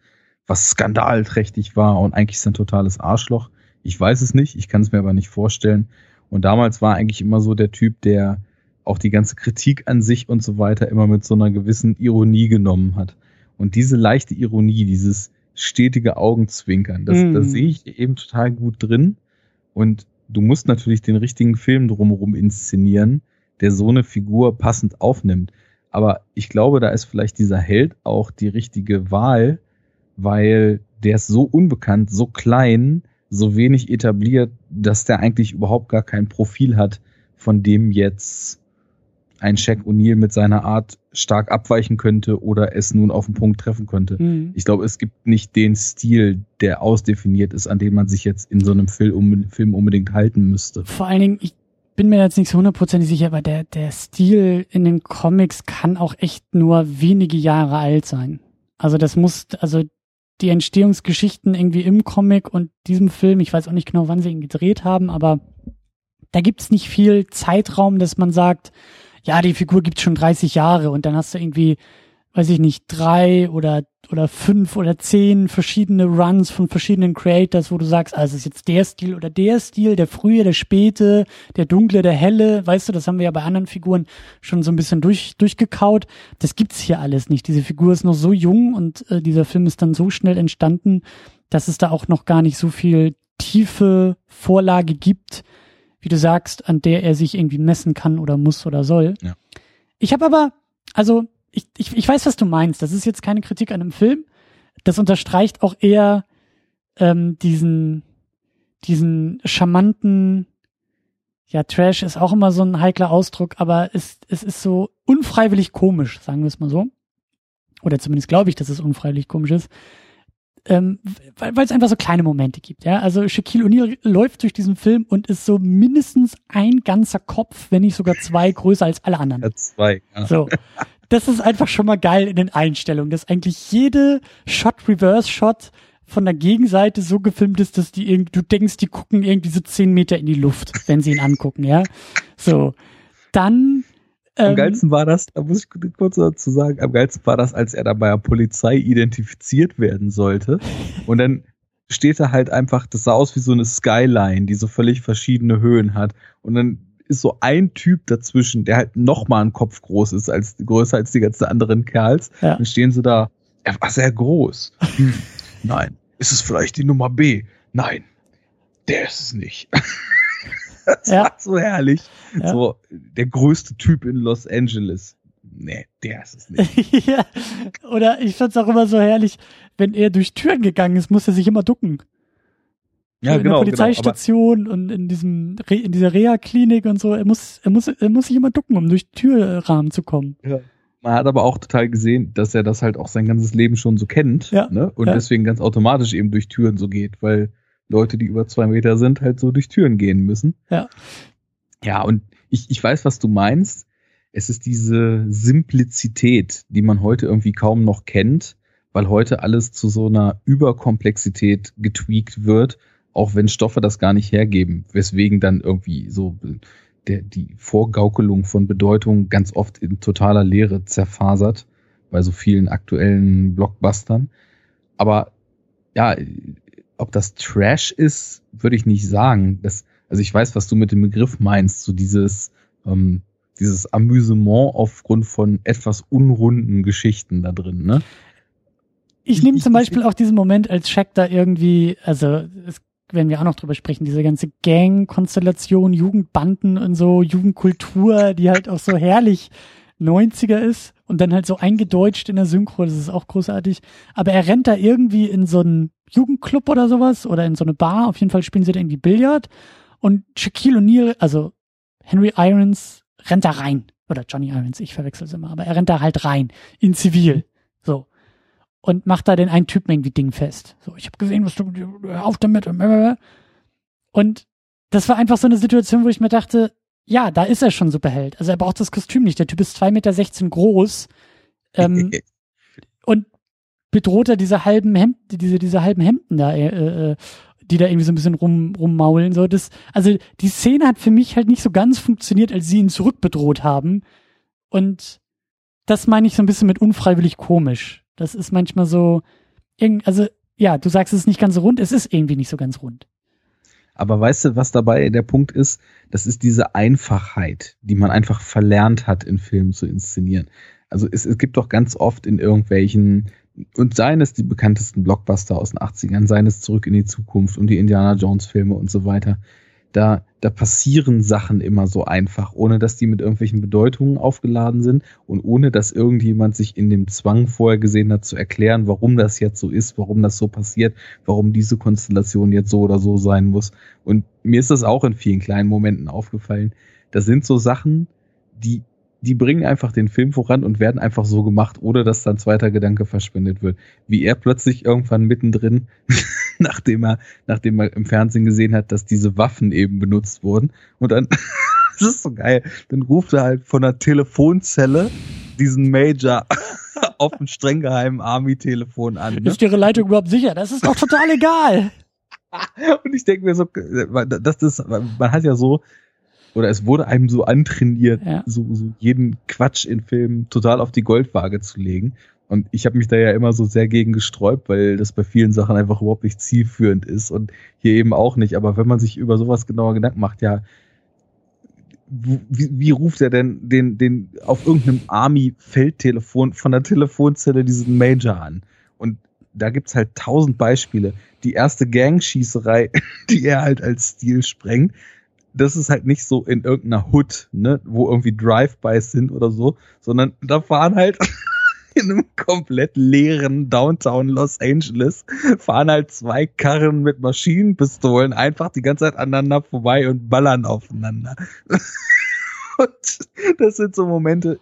was skandalträchtig war und eigentlich ist ein totales Arschloch. Ich weiß es nicht, ich kann es mir aber nicht vorstellen. Und damals war eigentlich immer so der Typ, der auch die ganze Kritik an sich und so weiter immer mit so einer gewissen Ironie genommen hat. Und diese leichte Ironie, dieses stetige Augenzwinkern, das, mm. das sehe ich eben total gut drin. Und du musst natürlich den richtigen Film drumherum inszenieren, der so eine Figur passend aufnimmt. Aber ich glaube, da ist vielleicht dieser Held auch die richtige Wahl, weil der ist so unbekannt, so klein, so wenig etabliert, dass der eigentlich überhaupt gar kein Profil hat, von dem jetzt ein Shaq O'Neal mit seiner Art stark abweichen könnte oder es nun auf den Punkt treffen könnte. Mhm. Ich glaube, es gibt nicht den Stil, der ausdefiniert ist, an den man sich jetzt in so einem Film, Film unbedingt halten müsste. Vor allen Dingen, ich, bin mir jetzt nicht so hundertprozentig sicher, aber der, der Stil in den Comics kann auch echt nur wenige Jahre alt sein. Also das muss, also die Entstehungsgeschichten irgendwie im Comic und diesem Film, ich weiß auch nicht genau, wann sie ihn gedreht haben, aber da gibt's nicht viel Zeitraum, dass man sagt, ja, die Figur gibt's schon 30 Jahre und dann hast du irgendwie weiß ich nicht, drei oder, oder fünf oder zehn verschiedene Runs von verschiedenen Creators, wo du sagst, also ist jetzt der Stil oder der Stil, der frühe, der späte, der dunkle, der helle, weißt du, das haben wir ja bei anderen Figuren schon so ein bisschen durch, durchgekaut. Das gibt's hier alles nicht. Diese Figur ist noch so jung und äh, dieser Film ist dann so schnell entstanden, dass es da auch noch gar nicht so viel tiefe Vorlage gibt, wie du sagst, an der er sich irgendwie messen kann oder muss oder soll. Ja. Ich habe aber, also ich, ich, ich weiß, was du meinst. Das ist jetzt keine Kritik an einem Film. Das unterstreicht auch eher ähm, diesen, diesen charmanten, ja, Trash ist auch immer so ein heikler Ausdruck, aber es, es ist so unfreiwillig komisch, sagen wir es mal so. Oder zumindest glaube ich, dass es unfreiwillig komisch ist. Ähm, weil es einfach so kleine Momente gibt, ja. Also Shaquille O'Neal läuft durch diesen Film und ist so mindestens ein ganzer Kopf, wenn nicht sogar zwei größer als alle anderen. Ja, zwei, ja. So das ist einfach schon mal geil in den Einstellungen, dass eigentlich jede Shot-Reverse-Shot von der Gegenseite so gefilmt ist, dass die irgendwie, du denkst, die gucken irgendwie so zehn Meter in die Luft, wenn sie ihn angucken, ja. So. Dann. Ähm, am geilsten war das, da muss ich kurz dazu sagen, am geilsten war das, als er da bei der Polizei identifiziert werden sollte. Und dann steht er halt einfach, das sah aus wie so eine Skyline, die so völlig verschiedene Höhen hat. Und dann ist so ein Typ dazwischen, der halt noch mal einen Kopf groß ist, als größer als die ganzen anderen Kerls. Ja. Dann stehen sie da, er war sehr groß. Hm, nein. Ist es vielleicht die Nummer B? Nein. Der ist es nicht. [laughs] das ja. war so herrlich. Ja. So, der größte Typ in Los Angeles. Nee, der ist es nicht. [laughs] ja. Oder ich fand's auch immer so herrlich, wenn er durch Türen gegangen ist, muss er sich immer ducken ja, in genau, der Polizeistation genau, und in diesem in dieser Reha-Klinik und so. Er muss, er muss, er muss sich immer ducken, um durch Türrahmen zu kommen. Ja. Man hat aber auch total gesehen, dass er das halt auch sein ganzes Leben schon so kennt. Ja. Ne? Und ja. deswegen ganz automatisch eben durch Türen so geht, weil Leute, die über zwei Meter sind, halt so durch Türen gehen müssen. Ja. Ja, und ich, ich weiß, was du meinst. Es ist diese Simplizität, die man heute irgendwie kaum noch kennt, weil heute alles zu so einer Überkomplexität getweakt wird auch wenn Stoffe das gar nicht hergeben, weswegen dann irgendwie so der, die Vorgaukelung von Bedeutung ganz oft in totaler Leere zerfasert bei so vielen aktuellen Blockbustern. Aber ja, ob das Trash ist, würde ich nicht sagen. Das, also ich weiß, was du mit dem Begriff meinst, so dieses, ähm, dieses Amüsement aufgrund von etwas unrunden Geschichten da drin, ne? Ich, nehme zum Beispiel auch diesen Moment, als Shaq da irgendwie, also es werden wir auch noch drüber sprechen, diese ganze Gang-Konstellation, Jugendbanden und so, Jugendkultur, die halt auch so herrlich 90er ist und dann halt so eingedeutscht in der Synchro, das ist auch großartig. Aber er rennt da irgendwie in so einen Jugendclub oder sowas oder in so eine Bar, auf jeden Fall spielen sie da irgendwie Billard und Shaquille O'Neal, also Henry Irons, rennt da rein. Oder Johnny Irons, ich verwechsel es immer, aber er rennt da halt rein, in Zivil. So und macht da den einen Typen irgendwie Ding fest. So, ich habe gesehen, was du auf damit und das war einfach so eine Situation, wo ich mir dachte, ja, da ist er schon Superheld. Also er braucht das Kostüm nicht. Der Typ ist 2,16 Meter groß ähm, [laughs] bedroht er diese halben Hemden, diese, diese halben Hemden da, äh, äh, die da irgendwie so ein bisschen rum, rummaulen. So, das, also die Szene hat für mich halt nicht so ganz funktioniert, als sie ihn zurückbedroht haben. Und das meine ich so ein bisschen mit unfreiwillig komisch. Das ist manchmal so, also ja, du sagst es ist nicht ganz so rund, es ist irgendwie nicht so ganz rund. Aber weißt du, was dabei der Punkt ist? Das ist diese Einfachheit, die man einfach verlernt hat, in Filmen zu inszenieren. Also es, es gibt doch ganz oft in irgendwelchen, und seien es die bekanntesten Blockbuster aus den 80ern, seien es Zurück in die Zukunft und die Indiana Jones Filme und so weiter, da, da passieren Sachen immer so einfach, ohne dass die mit irgendwelchen Bedeutungen aufgeladen sind und ohne dass irgendjemand sich in dem Zwang vorher gesehen hat zu erklären, warum das jetzt so ist, warum das so passiert, warum diese Konstellation jetzt so oder so sein muss. Und mir ist das auch in vielen kleinen Momenten aufgefallen. Das sind so Sachen, die die bringen einfach den Film voran und werden einfach so gemacht, ohne dass dann zweiter Gedanke verschwendet wird. Wie er plötzlich irgendwann mittendrin, [laughs] nachdem er, nachdem er im Fernsehen gesehen hat, dass diese Waffen eben benutzt wurden und dann [laughs] Das ist so geil. Dann ruft er halt von der Telefonzelle diesen Major [laughs] auf dem streng geheimen Army-Telefon an. Ne? Ist Ihre Leitung überhaupt sicher? Das ist doch total egal. Und ich denke mir so, das ist, man hat ja so, oder es wurde einem so antrainiert, Ja. so, so jeden Quatsch in Filmen total auf die Goldwaage zu legen. Und ich habe mich da ja immer so sehr gegen gesträubt, weil das bei vielen Sachen einfach überhaupt nicht zielführend ist und hier eben auch nicht. Aber wenn man sich über sowas genauer Gedanken macht, ja, wie, wie ruft er denn den, den auf irgendeinem Army-Feldtelefon von der Telefonzelle diesen Major an? Und da gibt's halt tausend Beispiele. Die erste Gangschießerei, [laughs] die er halt als Stil sprengt, das ist halt nicht so in irgendeiner Hood, ne, wo irgendwie Drive-Bys sind oder so, sondern da fahren halt [laughs] in einem komplett leeren Downtown Los Angeles fahren halt zwei Karren mit Maschinenpistolen einfach die ganze Zeit aneinander vorbei und ballern aufeinander. [laughs] und das sind so Momente,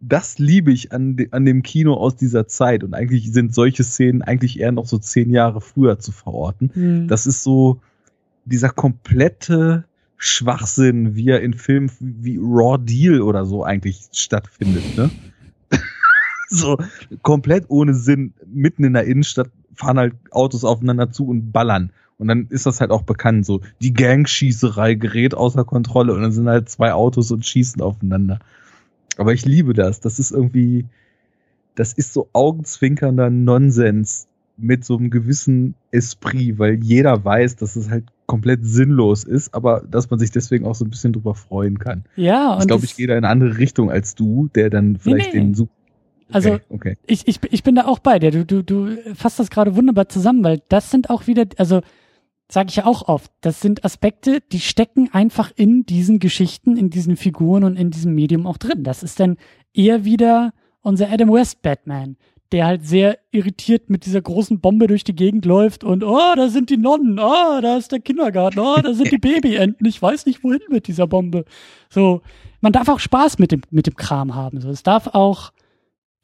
das liebe ich an, de an dem Kino aus dieser Zeit. Und eigentlich sind solche Szenen eigentlich eher noch so zehn Jahre früher zu verorten. Hm. Das ist so dieser komplette Schwachsinn, wie er in Filmen wie Raw Deal oder so eigentlich stattfindet, ne? [laughs] so komplett ohne Sinn, mitten in der Innenstadt fahren halt Autos aufeinander zu und ballern. Und dann ist das halt auch bekannt, so die Gangschießerei gerät außer Kontrolle und dann sind halt zwei Autos und schießen aufeinander. Aber ich liebe das. Das ist irgendwie, das ist so augenzwinkernder Nonsens mit so einem gewissen Esprit, weil jeder weiß, dass es halt komplett sinnlos ist, aber dass man sich deswegen auch so ein bisschen drüber freuen kann. Ja, und Ich glaube, ich gehe da in eine andere Richtung als du, der dann vielleicht nee. den Super. Also- okay, okay. ich, ich, ich bin da auch bei dir. Du, du, du fasst das gerade wunderbar zusammen, weil das sind auch wieder, also sage ich ja auch oft, das sind Aspekte, die stecken einfach in diesen Geschichten, in diesen Figuren und in diesem Medium auch drin. Das ist dann eher wieder unser Adam West Batman, der halt sehr irritiert mit dieser großen Bombe durch die Gegend läuft und oh, da sind die Nonnen, oh, da ist der Kindergarten, oh, da sind die Babyenten, ich weiß nicht wohin mit dieser Bombe. So, man darf auch Spaß mit dem mit dem Kram haben. So, es darf auch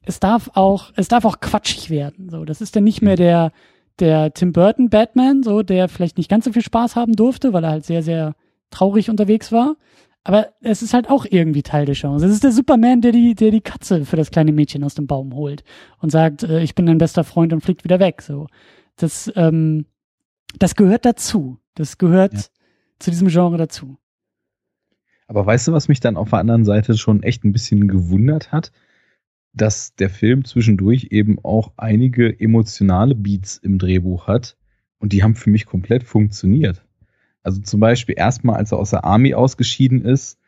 es darf auch, es darf auch quatschig werden. So, das ist dann nicht mehr der, der Tim Burton Batman, so, der vielleicht nicht ganz so viel Spaß haben durfte, weil er halt sehr, sehr traurig unterwegs war. Aber es ist halt auch irgendwie Teil der Chance. Es ist der Superman, der die, der die Katze für das kleine Mädchen aus dem Baum holt und sagt, äh, ich bin dein bester Freund und fliegt wieder weg. So, das, ähm, das gehört dazu. Das gehört Ja. zu diesem Genre dazu. Aber weißt du, was mich dann auf der anderen Seite schon echt ein bisschen gewundert hat? Dass der Film zwischendurch eben auch einige emotionale Beats im Drehbuch hat und die haben für mich komplett funktioniert. Also zum Beispiel erstmal, als er aus der Army ausgeschieden ist,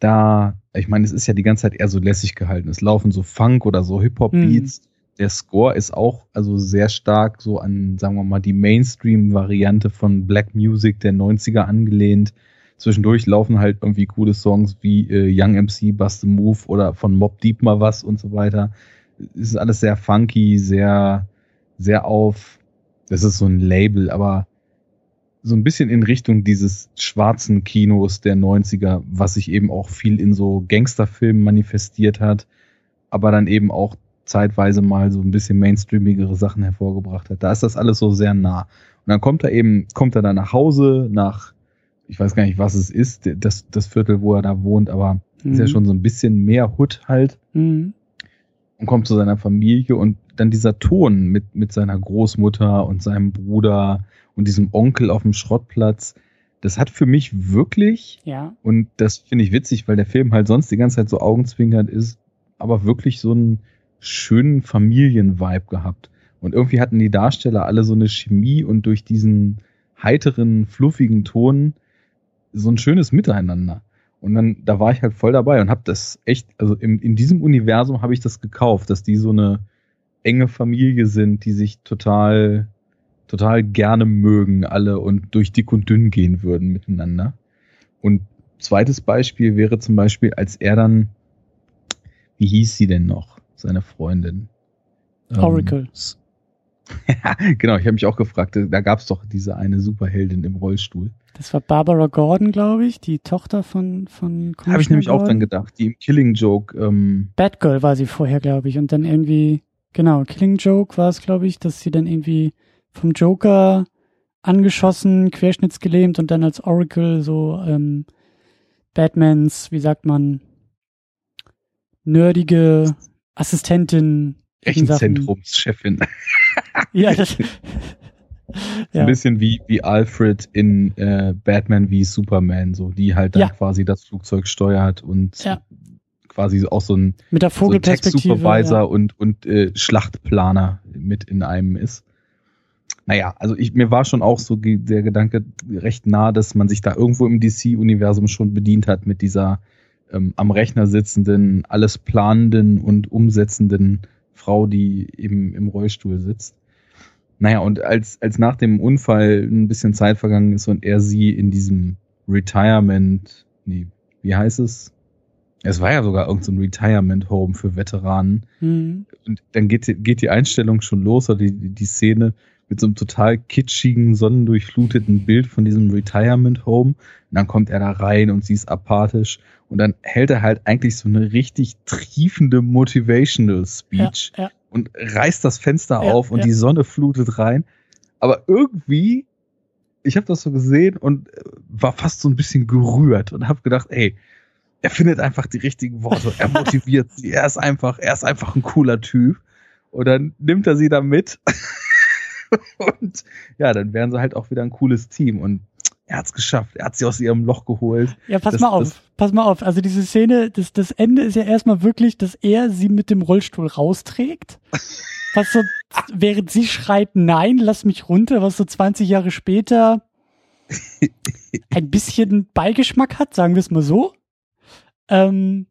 da, ich meine, es ist ja die ganze Zeit eher so lässig gehalten. Es laufen so Funk oder so Hip-Hop-Beats. Der Score ist auch also sehr stark so an, sagen wir mal, die Mainstream-Variante von Black Music der 90er angelehnt. Zwischendurch laufen halt irgendwie coole Songs wie äh, Young MC, Bust the Move oder von Mob Deep mal was und so weiter. Es ist alles sehr funky, sehr, sehr auf, das ist so ein Label, aber so ein bisschen in Richtung dieses schwarzen Kinos der 90er, was sich eben auch viel in so Gangsterfilmen manifestiert hat, aber dann eben auch zeitweise mal so ein bisschen mainstreamigere Sachen hervorgebracht hat. Da ist das alles so sehr nah. Und dann kommt er eben, kommt er dann nach Hause, nach, ich weiß gar nicht, was es ist, das, das Viertel, wo er da wohnt, aber ist ja Mhm. schon so ein bisschen mehr Hood halt Mhm. und kommt zu seiner Familie und dann dieser Ton mit, mit seiner Großmutter und seinem Bruder und diesem Onkel auf dem Schrottplatz, das hat für mich wirklich, Ja. und das finde ich witzig, weil der Film halt sonst die ganze Zeit so augenzwinkernd ist, aber wirklich so einen schönen Familienvibe gehabt. Und irgendwie hatten die Darsteller alle so eine Chemie und durch diesen heiteren, fluffigen Ton so ein schönes Miteinander. Und dann, da war ich halt voll dabei und habe das echt, also im, in diesem Universum habe ich das gekauft, dass die so eine enge Familie sind, die sich total, total gerne mögen alle und durch dick und dünn gehen würden miteinander. Und zweites Beispiel wäre zum Beispiel, als er dann, wie hieß sie denn noch, seine Freundin? Ähm, Oracle. [laughs] genau, ich habe mich auch gefragt, da gab es doch diese eine Superheldin im Rollstuhl. Das war Barbara Gordon, glaube ich, die Tochter von, von Habe ich nämlich auch Gordon. dran gedacht, die im Killing Joke, ähm, Batgirl war sie vorher, glaube ich. Und dann irgendwie, genau, Killing Joke war es, glaube ich, dass sie dann irgendwie vom Joker angeschossen, querschnittsgelähmt und dann als Oracle so ähm, Batmans, wie sagt man, nerdige Assistentin. Rechenzentrumschefin. [laughs] ja, das, [laughs] ja. Ein bisschen wie, wie Alfred in äh, Batman wie Superman, so die halt dann ja. quasi das Flugzeug steuert und ja. quasi auch so ein, mit der Vogelperspektive, so Supervisor ja. und, und äh, Schlachtplaner mit in einem ist. Naja, also ich, mir war schon auch so der Gedanke recht nah, dass man sich da irgendwo im DC-Universum schon bedient hat mit dieser ähm, am Rechner sitzenden, alles planenden und umsetzenden Frau, die eben im Rollstuhl sitzt. Naja, und als, als nach dem Unfall ein bisschen Zeit vergangen ist und er sie in diesem Retirement, nee, wie heißt es? Es war ja sogar irgendein so Retirement Home für Veteranen. Mhm. Und dann geht, geht die Einstellung schon los, oder die, die Szene mit so einem total kitschigen, sonnendurchfluteten Bild von diesem Retirement Home. Und dann kommt er da rein und sie ist apathisch. Und dann hält er halt eigentlich so eine richtig triefende Motivational Speech. Ja, ja und reißt das Fenster ja, auf und die Sonne flutet rein. Aber irgendwie, ich habe das so gesehen und äh, war fast so ein bisschen gerührt und habe gedacht, ey, er findet einfach die richtigen Worte, er motiviert sie, er ist einfach, er ist einfach ein cooler Typ. Und dann nimmt er sie da mit. [laughs] [laughs] und ja, dann wären sie halt auch wieder ein cooles Team. Und er hat's geschafft. Er hat sie aus ihrem Loch geholt. Ja, pass das, mal auf, pass mal auf. Also diese Szene, das, das Ende ist ja erstmal wirklich, dass er sie mit dem Rollstuhl rausträgt. Was so, während sie schreit, nein, lass mich runter, was so 20 Jahre später [laughs] ein bisschen Beigeschmack hat, sagen wir es mal so. Ähm,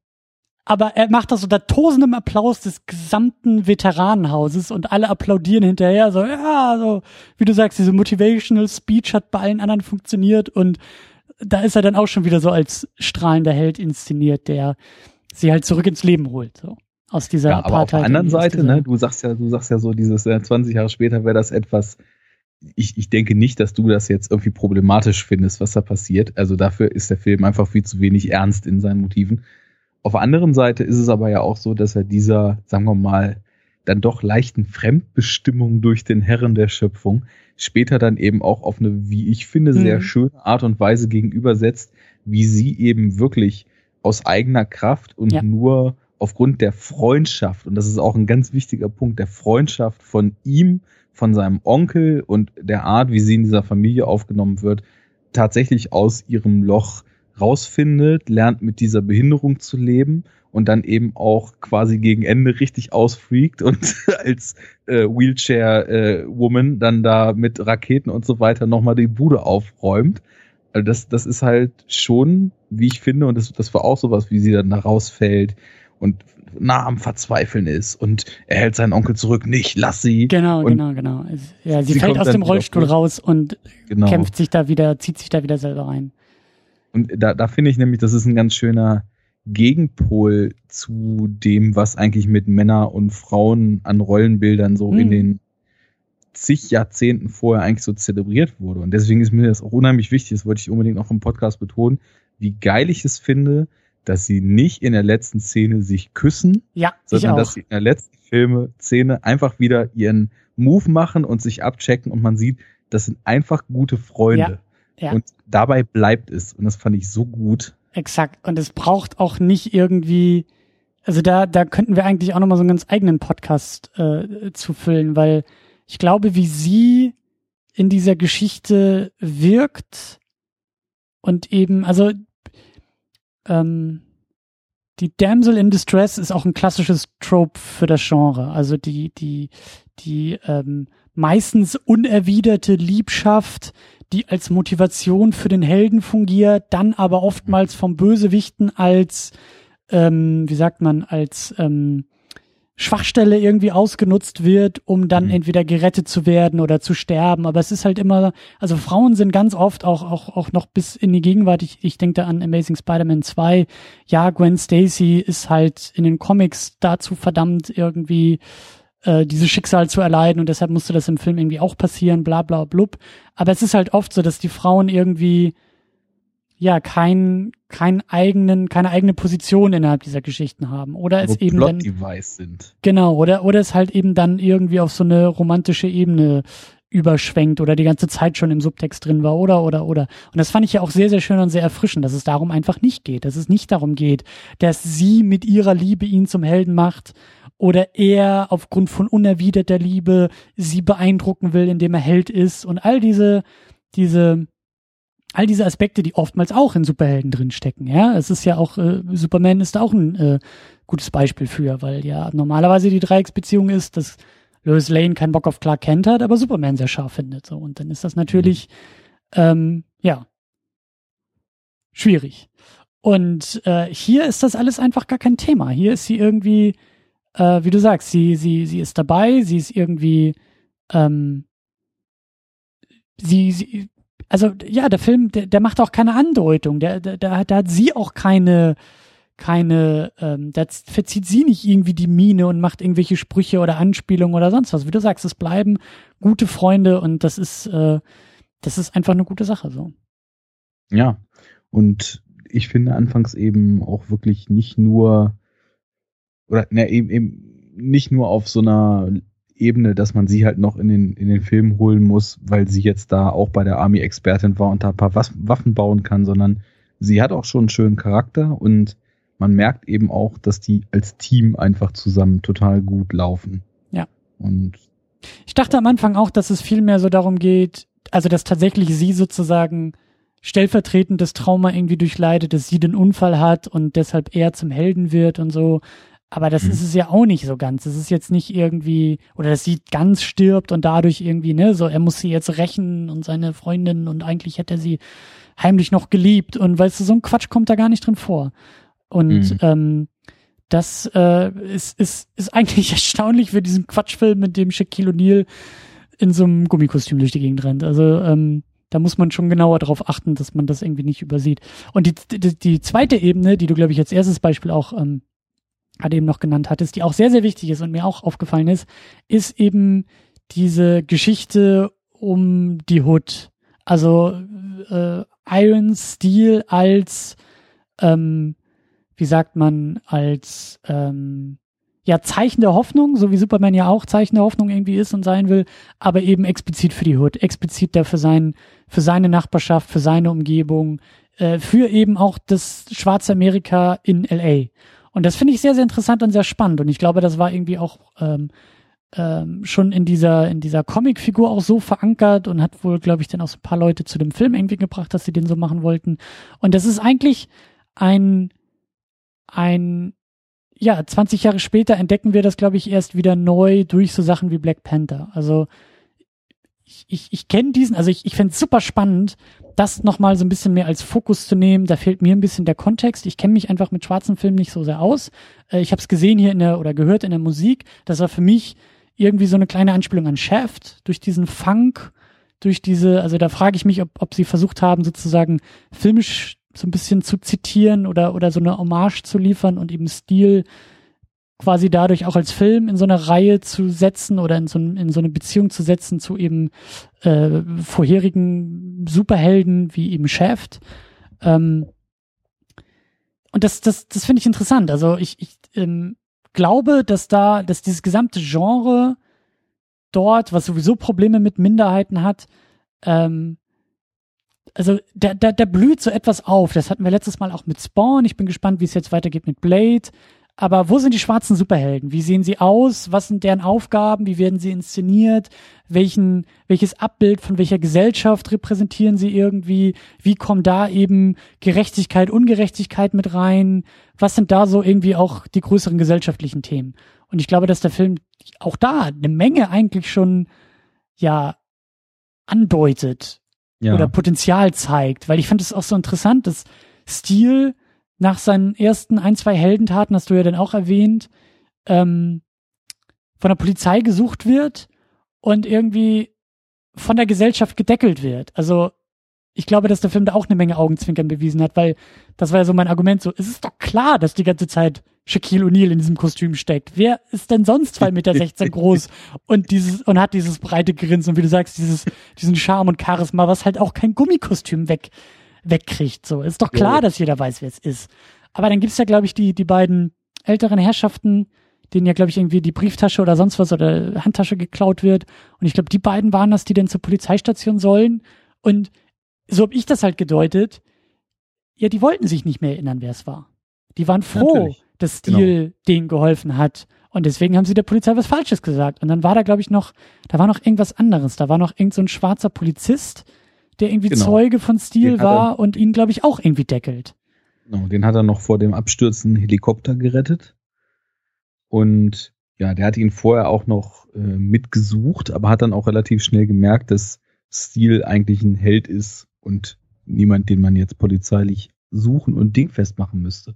aber er macht das unter tosendem Applaus des gesamten Veteranenhauses und alle applaudieren hinterher, so, ja, so, wie du sagst, diese Motivational Speech hat bei allen anderen funktioniert und da ist er dann auch schon wieder so als strahlender Held inszeniert, der sie halt zurück ins Leben holt, so. Aus dieser ja, aber auf der anderen Seite, ne, du sagst ja, du sagst ja so, dieses äh, 20 Jahre später wäre das etwas, ich, ich denke nicht, dass du das jetzt irgendwie problematisch findest, was da passiert. Also dafür ist der Film einfach viel zu wenig ernst in seinen Motiven. Auf der anderen Seite ist es aber ja auch so, dass er dieser, sagen wir mal, dann doch leichten Fremdbestimmung durch den Herren der Schöpfung später dann eben auch auf eine, wie ich finde, sehr mhm. schöne Art und Weise gegenübersetzt, wie sie eben wirklich aus eigener Kraft und ja. nur aufgrund der Freundschaft, und das ist auch ein ganz wichtiger Punkt, der Freundschaft von ihm, von seinem Onkel und der Art, wie sie in dieser Familie aufgenommen wird, tatsächlich aus ihrem Loch rausfindet, lernt mit dieser Behinderung zu leben und dann eben auch quasi gegen Ende richtig ausfreakt und [laughs] als äh, Wheelchair-Woman äh, dann da mit Raketen und so weiter nochmal die Bude aufräumt. Also das, das ist halt schon, wie ich finde, und das, das war auch sowas, wie sie dann da rausfällt und nah am Verzweifeln ist und er hält seinen Onkel zurück, nicht, lass sie. Genau, und genau, genau. Ja, sie, sie fällt aus dem Rollstuhl raus und genau. kämpft sich da wieder, zieht sich da wieder selber rein. Und da, da finde ich nämlich, das ist ein ganz schöner Gegenpol zu dem, was eigentlich mit Männer und Frauen an Rollenbildern so mhm. in den zig Jahrzehnten vorher eigentlich so zelebriert wurde. Und deswegen ist mir das auch unheimlich wichtig, das wollte ich unbedingt auch im Podcast betonen, wie geil ich es finde, dass sie nicht in der letzten Szene sich küssen, ja, sondern dass sie in der letzten Filme Szene einfach wieder ihren Move machen und sich abchecken und man sieht, das sind einfach gute Freunde. Ja. Ja. Und dabei bleibt es. Und das fand ich so gut. Exakt. Und es braucht auch nicht irgendwie, also da, da könnten wir eigentlich auch nochmal so einen ganz eigenen Podcast äh, zu füllen, weil ich glaube, wie sie in dieser Geschichte wirkt und eben, also ähm, die Damsel in Distress ist auch ein klassisches Trope für das Genre. Also die, die, die ähm, meistens unerwiderte Liebschaft, die als Motivation für den Helden fungiert, dann aber oftmals vom Bösewichten als, ähm, wie sagt man, als ähm, Schwachstelle irgendwie ausgenutzt wird, um dann mhm. entweder gerettet zu werden oder zu sterben. Aber es ist halt immer, also Frauen sind ganz oft auch, auch, auch noch bis in die Gegenwart. Ich, ich denke da an Amazing Spider-Man 2. Ja, Gwen Stacy ist halt in den Comics dazu verdammt, irgendwie äh, dieses Schicksal zu erleiden und deshalb musste das im Film irgendwie auch passieren, bla bla blub. Aber es ist halt oft so, dass die Frauen irgendwie ja kein, kein eigenen, keine eigene Position innerhalb dieser Geschichten haben. Oder es eben dann. Sind. Genau, oder, oder es halt eben dann irgendwie auf so eine romantische Ebene überschwenkt oder die ganze Zeit schon im Subtext drin war oder oder oder. Und das fand ich ja auch sehr, sehr schön und sehr erfrischend, dass es darum einfach nicht geht, dass es nicht darum geht, dass sie mit ihrer Liebe ihn zum Helden macht oder er aufgrund von unerwiderter Liebe sie beeindrucken will, indem er Held ist und all diese, diese, all diese Aspekte, die oftmals auch in Superhelden drinstecken. Ja, es ist ja auch, äh, Superman ist da auch ein äh, gutes Beispiel für, weil ja normalerweise die Dreiecksbeziehung ist, dass Lois Lane keinen Bock auf Clark Kent hat, aber Superman sehr scharf findet. So. Und dann ist das natürlich, ähm, ja, schwierig. Und äh, hier ist das alles einfach gar kein Thema. Hier ist sie irgendwie, äh, wie du sagst, sie, sie, sie ist dabei, sie ist irgendwie, ähm, sie, sie, also ja, der Film, der, der macht auch keine Andeutung, der, der, der, der hat sie auch keine, keine, ähm, da verzieht sie nicht irgendwie die Miene und macht irgendwelche Sprüche oder Anspielungen oder sonst was. Wie du sagst, es bleiben gute Freunde und das ist, äh, das ist einfach eine gute Sache so. Ja, und ich finde anfangs eben auch wirklich nicht nur, oder ne, eben, eben nicht nur auf so einer Ebene, dass man sie halt noch in den, in den Film holen muss, weil sie jetzt da auch bei der Army-Expertin war und da ein paar Waffen bauen kann, sondern sie hat auch schon einen schönen Charakter und man merkt eben auch, dass die als Team einfach zusammen total gut laufen. Ja. Und ich dachte am Anfang auch, dass es viel mehr so darum geht, also dass tatsächlich sie sozusagen stellvertretend das Trauma irgendwie durchleidet, dass sie den Unfall hat und deshalb er zum Helden wird und so. Aber das mhm. ist es ja auch nicht so ganz. Es ist jetzt nicht irgendwie, oder dass sie ganz stirbt und dadurch irgendwie, ne, so, er muss sie jetzt rächen und seine Freundin und eigentlich hätte er sie heimlich noch geliebt und weißt du, so ein Quatsch kommt da gar nicht drin vor. Und mhm. ähm, das äh, ist, ist, ist eigentlich [laughs] erstaunlich für diesen Quatschfilm, mit dem Shaquille O'Neal in so einem Gummikostüm durch die Gegend rennt. Also ähm, da muss man schon genauer darauf achten, dass man das irgendwie nicht übersieht. Und die, die, die zweite Ebene, die du, glaube ich, als erstes Beispiel auch ähm, gerade eben noch genannt hattest, die auch sehr, sehr wichtig ist und mir auch aufgefallen ist, ist eben diese Geschichte um die Hood. Also äh, Iron Steel als ähm, wie sagt man, als ähm, ja Zeichen der Hoffnung, so wie Superman ja auch Zeichen der Hoffnung irgendwie ist und sein will, aber eben explizit für die Hood, explizit da für sein, für seine Nachbarschaft, für seine Umgebung, äh, für eben auch das schwarze Amerika in LA. Und das finde ich sehr, sehr interessant und sehr spannend. Und ich glaube, das war irgendwie auch ähm, ähm, schon in dieser, in dieser Comicfigur auch so verankert und hat wohl, glaube ich, dann auch so ein paar Leute zu dem Film irgendwie gebracht, dass sie den so machen wollten. Und das ist eigentlich ein ein, ja, 20 Jahre später entdecken wir das, glaube ich, erst wieder neu durch so Sachen wie Black Panther. Also ich, ich, ich kenne diesen, also ich, ich fände es super spannend, das nochmal so ein bisschen mehr als Fokus zu nehmen. Da fehlt mir ein bisschen der Kontext. Ich kenne mich einfach mit schwarzen Filmen nicht so sehr aus. Äh, ich habe es gesehen hier in der oder gehört in der Musik. Das war für mich irgendwie so eine kleine Anspielung an Shaft durch diesen Funk, durch diese, also da frage ich mich, ob, ob sie versucht haben, sozusagen filmisch so ein bisschen zu zitieren oder, oder so eine Hommage zu liefern und eben Stil quasi dadurch auch als Film in so eine Reihe zu setzen oder in so, in so eine Beziehung zu setzen zu eben äh, vorherigen Superhelden wie eben Shaft. Ähm, und das, das, das finde ich interessant. Also ich, ich ähm, glaube, dass da, dass dieses gesamte Genre dort, was sowieso Probleme mit Minderheiten hat, ähm, also da, da, da blüht so etwas auf. Das hatten wir letztes Mal auch mit Spawn. Ich bin gespannt, wie es jetzt weitergeht mit Blade. Aber wo sind die schwarzen Superhelden? Wie sehen sie aus? Was sind deren Aufgaben? Wie werden sie inszeniert? Welchen, welches Abbild von welcher Gesellschaft repräsentieren sie irgendwie? Wie kommt da eben Gerechtigkeit, Ungerechtigkeit mit rein? Was sind da so irgendwie auch die größeren gesellschaftlichen Themen? Und ich glaube, dass der Film auch da eine Menge eigentlich schon, ja, andeutet ja. oder Potenzial zeigt, weil ich fand es auch so interessant, dass Steel nach seinen ersten ein, zwei Heldentaten, hast du ja dann auch erwähnt, ähm, von der Polizei gesucht wird und irgendwie von der Gesellschaft gedeckelt wird. Also ich glaube, dass der Film da auch eine Menge Augenzwinkern bewiesen hat, weil das war ja so mein Argument so, es ist doch klar, dass die ganze Zeit Shaquille O'Neal in diesem Kostüm steckt. Wer ist denn sonst 2,16 Meter groß [laughs] und dieses, und hat dieses breite Grinsen und wie du sagst, dieses, diesen Charme und Charisma, was halt auch kein Gummikostüm weg, wegkriegt, so. Ist doch klar, ja. dass jeder weiß, wer es ist. Aber dann gibt's ja, glaube ich, die, die beiden älteren Herrschaften, denen ja, glaube ich, irgendwie die Brieftasche oder sonst was oder Handtasche geklaut wird. Und ich glaube, die beiden waren das, die dann zur Polizeistation sollen. Und so habe ich das halt gedeutet. Ja, die wollten sich nicht mehr erinnern, wer es war. Die waren froh, Natürlich. dass Stil genau. denen geholfen hat. Und deswegen haben sie der Polizei was Falsches gesagt. Und dann war da, glaube ich, noch, da war noch irgendwas anderes. Da war noch irgend so ein schwarzer Polizist, der irgendwie genau. Zeuge von Stil war und ihn, glaube ich, auch irgendwie deckelt. Genau, den hat er noch vor dem abstürzenden Helikopter gerettet. Und ja, der hat ihn vorher auch noch äh, mitgesucht, aber hat dann auch relativ schnell gemerkt, dass Stil eigentlich ein Held ist und niemand, den man jetzt polizeilich suchen und dingfest machen müsste.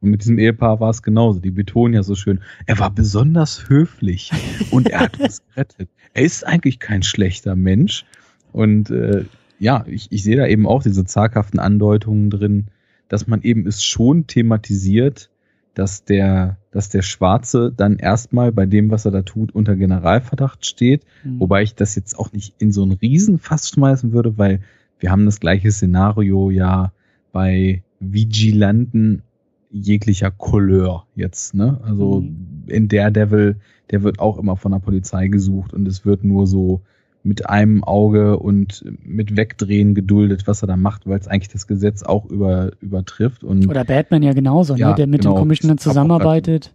Und mit diesem Ehepaar war es genauso. Die betonen ja so schön, er war besonders höflich und er hat [laughs] uns gerettet. Er ist eigentlich kein schlechter Mensch. Und äh, ja, ich, ich sehe da eben auch diese zaghaften Andeutungen drin, dass man eben es schon thematisiert, dass der, dass der Schwarze dann erstmal bei dem, was er da tut, unter Generalverdacht steht. Mhm. Wobei ich das jetzt auch nicht in so einen Riesenfass schmeißen würde, weil wir haben das gleiche Szenario ja bei Vigilanten jeglicher Couleur jetzt, ne? Also mhm. in Daredevil, der wird auch immer von der Polizei gesucht und es wird nur so mit einem Auge und mit Wegdrehen geduldet, was er da macht, weil es eigentlich das Gesetz auch über, übertrifft. Und, Oder Batman ja genauso, ne? ja, ne? der mit genau, dem Commissioner zusammenarbeitet.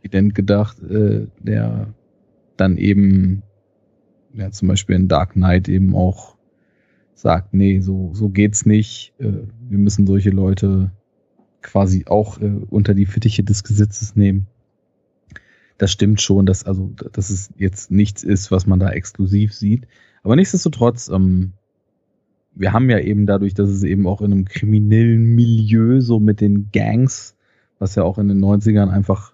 Evident gedacht, äh, der dann eben, ja, zum Beispiel in Dark Knight eben auch sagt, nee, so, so geht's nicht. Äh, wir müssen solche Leute quasi auch äh, unter die Fittiche des Gesetzes nehmen. Das stimmt schon, dass also dass es jetzt nichts ist, was man da exklusiv sieht. Aber nichtsdestotrotz, ähm, wir haben ja eben dadurch, dass es eben auch in einem kriminellen Milieu so mit den Gangs, was ja auch in den 90ern einfach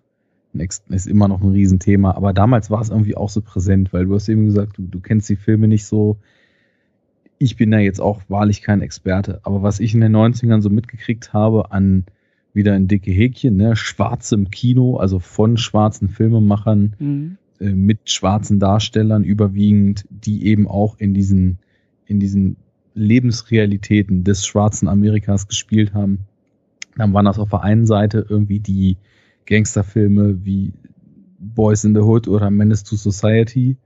ist immer noch ein Riesenthema, aber damals war es irgendwie auch so präsent, weil du hast eben gesagt, du, du kennst die Filme nicht so, ich bin da jetzt auch wahrlich kein Experte, aber was ich in den 90ern so mitgekriegt habe an wieder ein dicke Häkchen, ne, schwarz im Kino, also von schwarzen Filmemachern mhm. äh, mit schwarzen Darstellern überwiegend, die eben auch in diesen, in diesen Lebensrealitäten des schwarzen Amerikas gespielt haben. Dann waren das auf der einen Seite irgendwie die Gangsterfilme wie Boys in the Hood oder Menace to Society,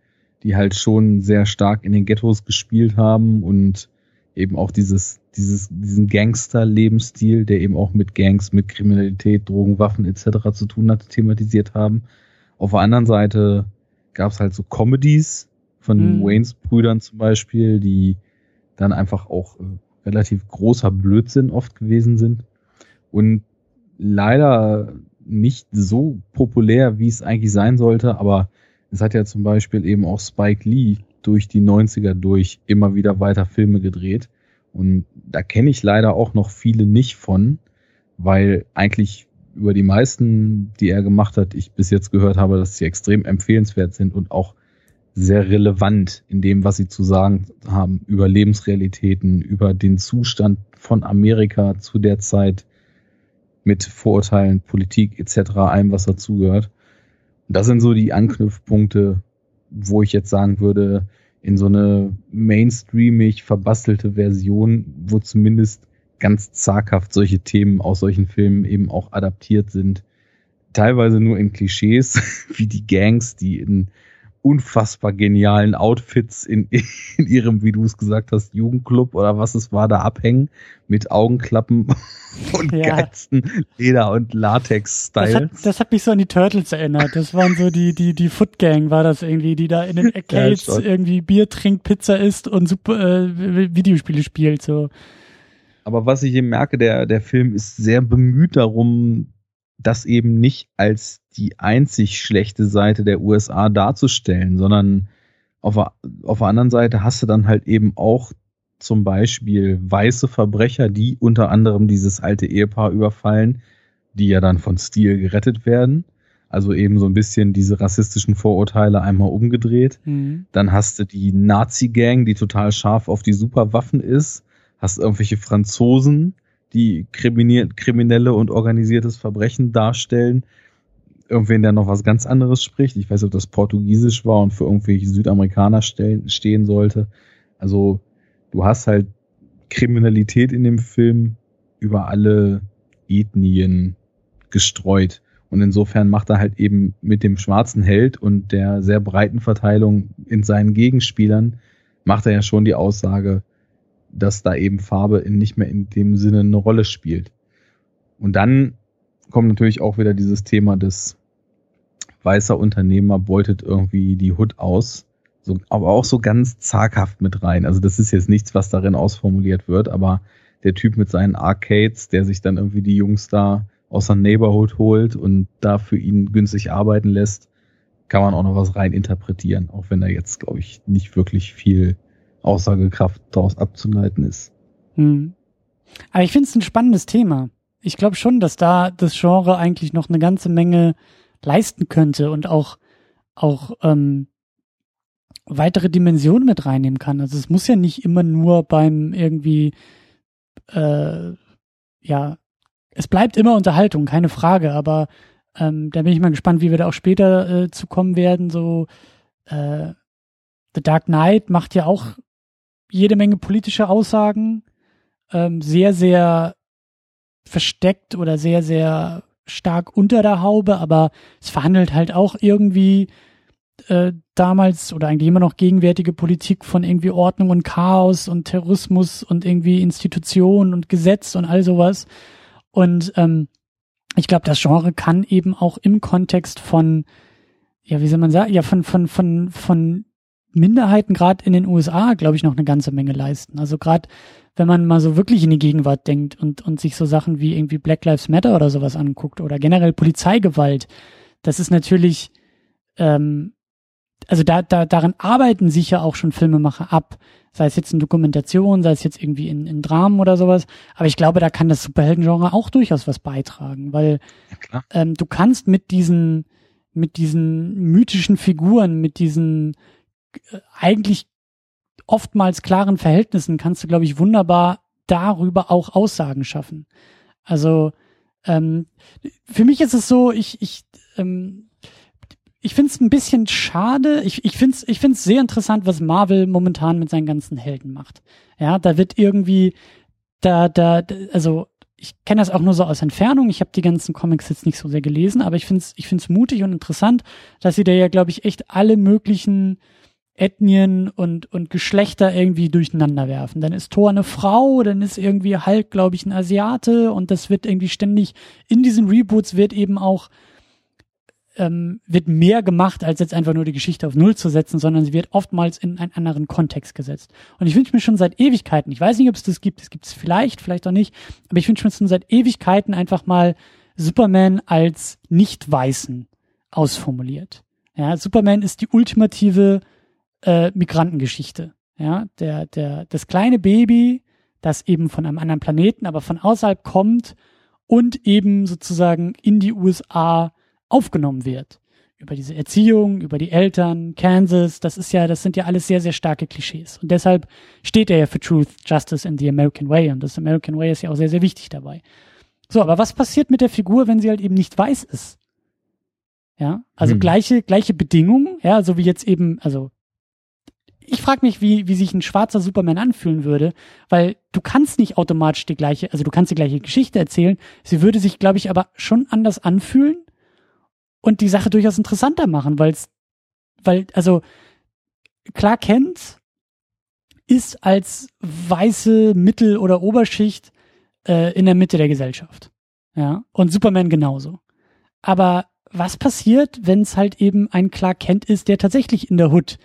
die halt schon sehr stark in den Ghettos gespielt haben und eben auch dieses, dieses, diesen Gangster-Lebensstil, der eben auch mit Gangs, mit Kriminalität, Drogen, Waffen etc. zu tun hatte, thematisiert haben. Auf der anderen Seite gab es halt so Comedies von mhm. Waynes Brüdern zum Beispiel, die dann einfach auch äh, relativ großer Blödsinn oft gewesen sind. Und leider nicht so populär, wie es eigentlich sein sollte, aber es hat ja zum Beispiel eben auch Spike Lee durch die 90er durch immer wieder weiter Filme gedreht. Und da kenne ich leider auch noch viele nicht von, weil eigentlich über die meisten, die er gemacht hat, ich bis jetzt gehört habe, dass sie extrem empfehlenswert sind und auch sehr relevant in dem, was sie zu sagen haben über Lebensrealitäten, über den Zustand von Amerika zu der Zeit mit Vorurteilen, Politik etc., allem, was dazugehört. Das sind so die Anknüpfpunkte, wo ich jetzt sagen würde, in so eine mainstreamig verbastelte Version, wo zumindest ganz zaghaft solche Themen aus solchen Filmen eben auch adaptiert sind. Teilweise nur in Klischees, [laughs] wie die Gangs, die in unfassbar genialen Outfits in, [laughs] in ihrem, wie du es gesagt hast, Jugendclub oder was es war, da abhängen mit Augenklappen [laughs] und ja. geilsten Leder- und Latex-Styles. Das hat, das hat mich so an die Turtles erinnert. Das waren so die, die, die Foot Gang war das irgendwie, die da in den [laughs] Arcades ja, irgendwie Bier trinkt, Pizza isst und super äh, Videospiele spielt, so. Aber was ich eben merke, der, der Film ist sehr bemüht darum, das eben nicht als die einzig schlechte Seite der USA darzustellen, sondern auf, auf der anderen Seite hast du dann halt eben auch zum Beispiel weiße Verbrecher, die unter anderem dieses alte Ehepaar überfallen, die ja dann von Stil gerettet werden. Also eben so ein bisschen diese rassistischen Vorurteile einmal umgedreht. Mhm. Dann hast du die Nazi-Gang, die total scharf auf die Superwaffen ist. Hast irgendwelche Franzosen, die kriminelle und organisiertes Verbrechen darstellen. Irgendwen, der noch was ganz anderes spricht. Ich weiß ob das Portugiesisch war und für irgendwelche Südamerikaner stehen sollte. Also du hast halt Kriminalität in dem Film über alle Ethnien gestreut. Und insofern macht er halt eben mit dem schwarzen Held und der sehr breiten Verteilung in seinen Gegenspielern, macht er ja schon die Aussage, dass da eben Farbe in, nicht mehr in dem Sinne eine Rolle spielt. Und dann kommt natürlich auch wieder dieses Thema des weißer Unternehmer beutet irgendwie die Hood aus, so, aber auch so ganz zaghaft mit rein. Also das ist jetzt nichts, was darin ausformuliert wird, aber der Typ mit seinen Arcades, der sich dann irgendwie die Jungs da aus der Neighborhood holt und da für ihn günstig arbeiten lässt, kann man auch noch was rein interpretieren, auch wenn da jetzt, glaube ich, nicht wirklich viel Aussagekraft daraus abzuleiten ist. Hm. Aber ich finde es ein spannendes Thema. Ich glaube schon, dass da das Genre eigentlich noch eine ganze Menge leisten könnte und auch auch ähm, weitere Dimensionen mit reinnehmen kann. Also es muss ja nicht immer nur beim irgendwie äh, ja, es bleibt immer Unterhaltung, keine Frage, aber ähm, da bin ich mal gespannt, wie wir da auch später äh, zu kommen werden. So äh, The Dark Knight macht ja auch jede Menge politische Aussagen, ähm, sehr, sehr versteckt oder sehr, sehr stark unter der Haube, aber es verhandelt halt auch irgendwie äh, damals oder eigentlich immer noch gegenwärtige Politik von irgendwie Ordnung und Chaos und Terrorismus und irgendwie Institutionen und Gesetz und all sowas. Und ähm, ich glaube, das Genre kann eben auch im Kontext von, ja, wie soll man sagen, ja, von, von, von, von Minderheiten gerade in den USA, glaube ich, noch eine ganze Menge leisten. Also gerade wenn man mal so wirklich in die Gegenwart denkt und, und sich so Sachen wie irgendwie Black Lives Matter oder sowas anguckt oder generell Polizeigewalt, das ist natürlich, ähm, also da, da, daran arbeiten sich ja auch schon Filmemacher ab. Sei es jetzt in Dokumentation, sei es jetzt irgendwie in, in Dramen oder sowas. Aber ich glaube, da kann das Superheldengenre auch durchaus was beitragen, weil ja, ähm, du kannst mit diesen, mit diesen mythischen Figuren, mit diesen eigentlich oftmals klaren Verhältnissen kannst du, glaube ich, wunderbar darüber auch Aussagen schaffen. Also ähm, für mich ist es so, ich, ich, ähm, ich finde es ein bisschen schade. Ich, ich finde es ich find's sehr interessant, was Marvel momentan mit seinen ganzen Helden macht. Ja, da wird irgendwie, da, da, also ich kenne das auch nur so aus Entfernung. Ich habe die ganzen Comics jetzt nicht so sehr gelesen, aber ich finde es ich find's mutig und interessant, dass sie da ja, glaube ich, echt alle möglichen Ethnien und, und Geschlechter irgendwie durcheinander werfen. Dann ist Thor eine Frau, dann ist irgendwie Hulk, glaube ich, ein Asiate und das wird irgendwie ständig, in diesen Reboots wird eben auch, ähm, wird mehr gemacht, als jetzt einfach nur die Geschichte auf Null zu setzen, sondern sie wird oftmals in einen anderen Kontext gesetzt. Und ich wünsche mir schon seit Ewigkeiten, ich weiß nicht, ob es das gibt, es gibt es vielleicht, vielleicht auch nicht, aber ich wünsche mir schon seit Ewigkeiten einfach mal Superman als Nicht-Weißen ausformuliert. Ja, Superman ist die ultimative äh, Migrantengeschichte. Ja, der, der, das kleine Baby, das eben von einem anderen Planeten, aber von außerhalb kommt und eben sozusagen in die USA aufgenommen wird. Über diese Erziehung, über die Eltern, Kansas, das ist ja, das sind ja alles sehr, sehr starke Klischees. Und deshalb steht er ja für Truth, Justice and the American Way. Und das American Way ist ja auch sehr, sehr wichtig dabei. So, aber was passiert mit der Figur, wenn sie halt eben nicht weiß ist? Ja, also hm. gleiche, gleiche Bedingungen, ja, so wie jetzt eben, also ich frage mich, wie, wie sich ein schwarzer Superman anfühlen würde, weil du kannst nicht automatisch die gleiche, also du kannst die gleiche Geschichte erzählen. Sie würde sich, glaube ich, aber schon anders anfühlen und die Sache durchaus interessanter machen, weil es, weil, also klar kennt, ist als weiße Mittel- oder Oberschicht äh, in der Mitte der Gesellschaft. Ja, und Superman genauso. Aber was passiert, wenn es halt eben ein Clark Kent ist, der tatsächlich in der Hood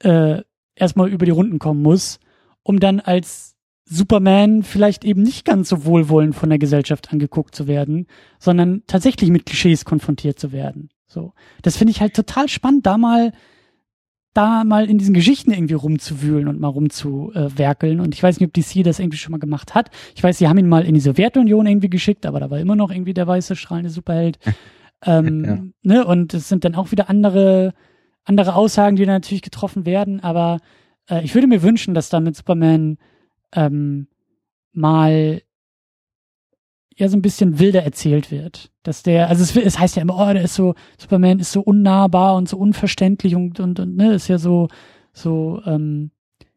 äh, erstmal über die Runden kommen muss, um dann als Superman vielleicht eben nicht ganz so wohlwollend von der Gesellschaft angeguckt zu werden, sondern tatsächlich mit Klischees konfrontiert zu werden. So, das finde ich halt total spannend, da mal da mal in diesen Geschichten irgendwie rumzuwühlen und mal rumzuwerkeln. Und ich weiß nicht, ob DC das irgendwie schon mal gemacht hat. Ich weiß, sie haben ihn mal in die Sowjetunion irgendwie geschickt, aber da war immer noch irgendwie der weiße strahlende Superheld. [laughs] ähm, ja. ne? Und es sind dann auch wieder andere andere Aussagen, die da natürlich getroffen werden, aber äh, ich würde mir wünschen, dass da mit Superman ähm, mal ja so ein bisschen wilder erzählt wird. Dass der, also es, es heißt ja immer, oh, der ist so, Superman ist so unnahbar und so unverständlich und, und, und ne, ist ja so, so, ähm,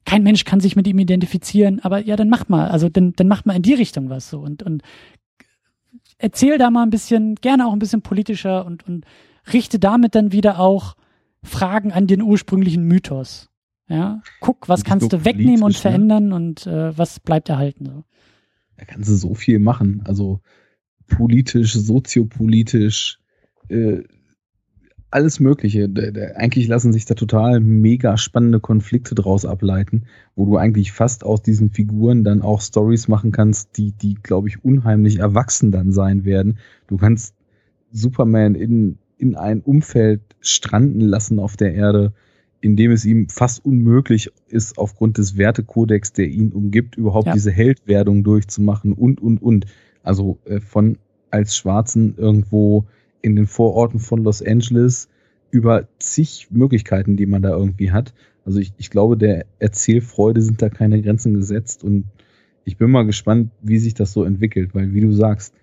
kein Mensch kann sich mit ihm identifizieren, aber ja, dann macht mal, also dann, dann macht mal in die Richtung was so und, und erzähl da mal ein bisschen, gerne auch ein bisschen politischer und, und richte damit dann wieder auch Fragen an den ursprünglichen Mythos. Ja, guck, was kannst du wegnehmen und ne? verändern ne? und äh, was bleibt erhalten. So. Da kannst du so viel machen. Also politisch, soziopolitisch, äh, alles Mögliche. Eigentlich lassen sich da total mega spannende Konflikte draus ableiten, wo du eigentlich fast aus diesen Figuren dann auch Stories machen kannst, die, die, glaube ich, unheimlich erwachsen dann sein werden. Du kannst Superman in, in ein Umfeld stranden lassen auf der Erde, in dem es ihm fast unmöglich ist, aufgrund des Wertekodex, der ihn umgibt, überhaupt ja. diese Heldwerdung durchzumachen und, und, und. Also äh, von als Schwarzen irgendwo in den Vororten von Los Angeles über zig Möglichkeiten, die man da irgendwie hat. Also ich, ich glaube, der Erzählfreude sind da keine Grenzen gesetzt und ich bin mal gespannt, wie sich das so entwickelt, weil wie du sagst,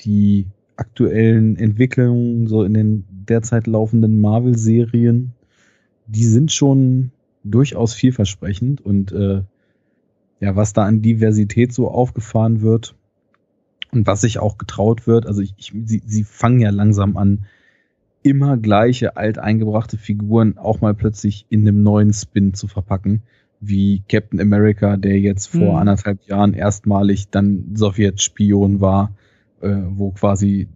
die aktuellen Entwicklungen so in den derzeit laufenden Marvel-Serien, die sind schon durchaus vielversprechend und äh, ja, was da an Diversität so aufgefahren wird, und was sich auch getraut wird, also ich, ich, sie, sie fangen ja langsam an, immer gleiche alteingebrachte Figuren auch mal plötzlich in einem neuen Spin zu verpacken, wie Captain America, der jetzt vor mhm. anderthalb Jahren erstmalig dann Sowjetspion war, wo quasi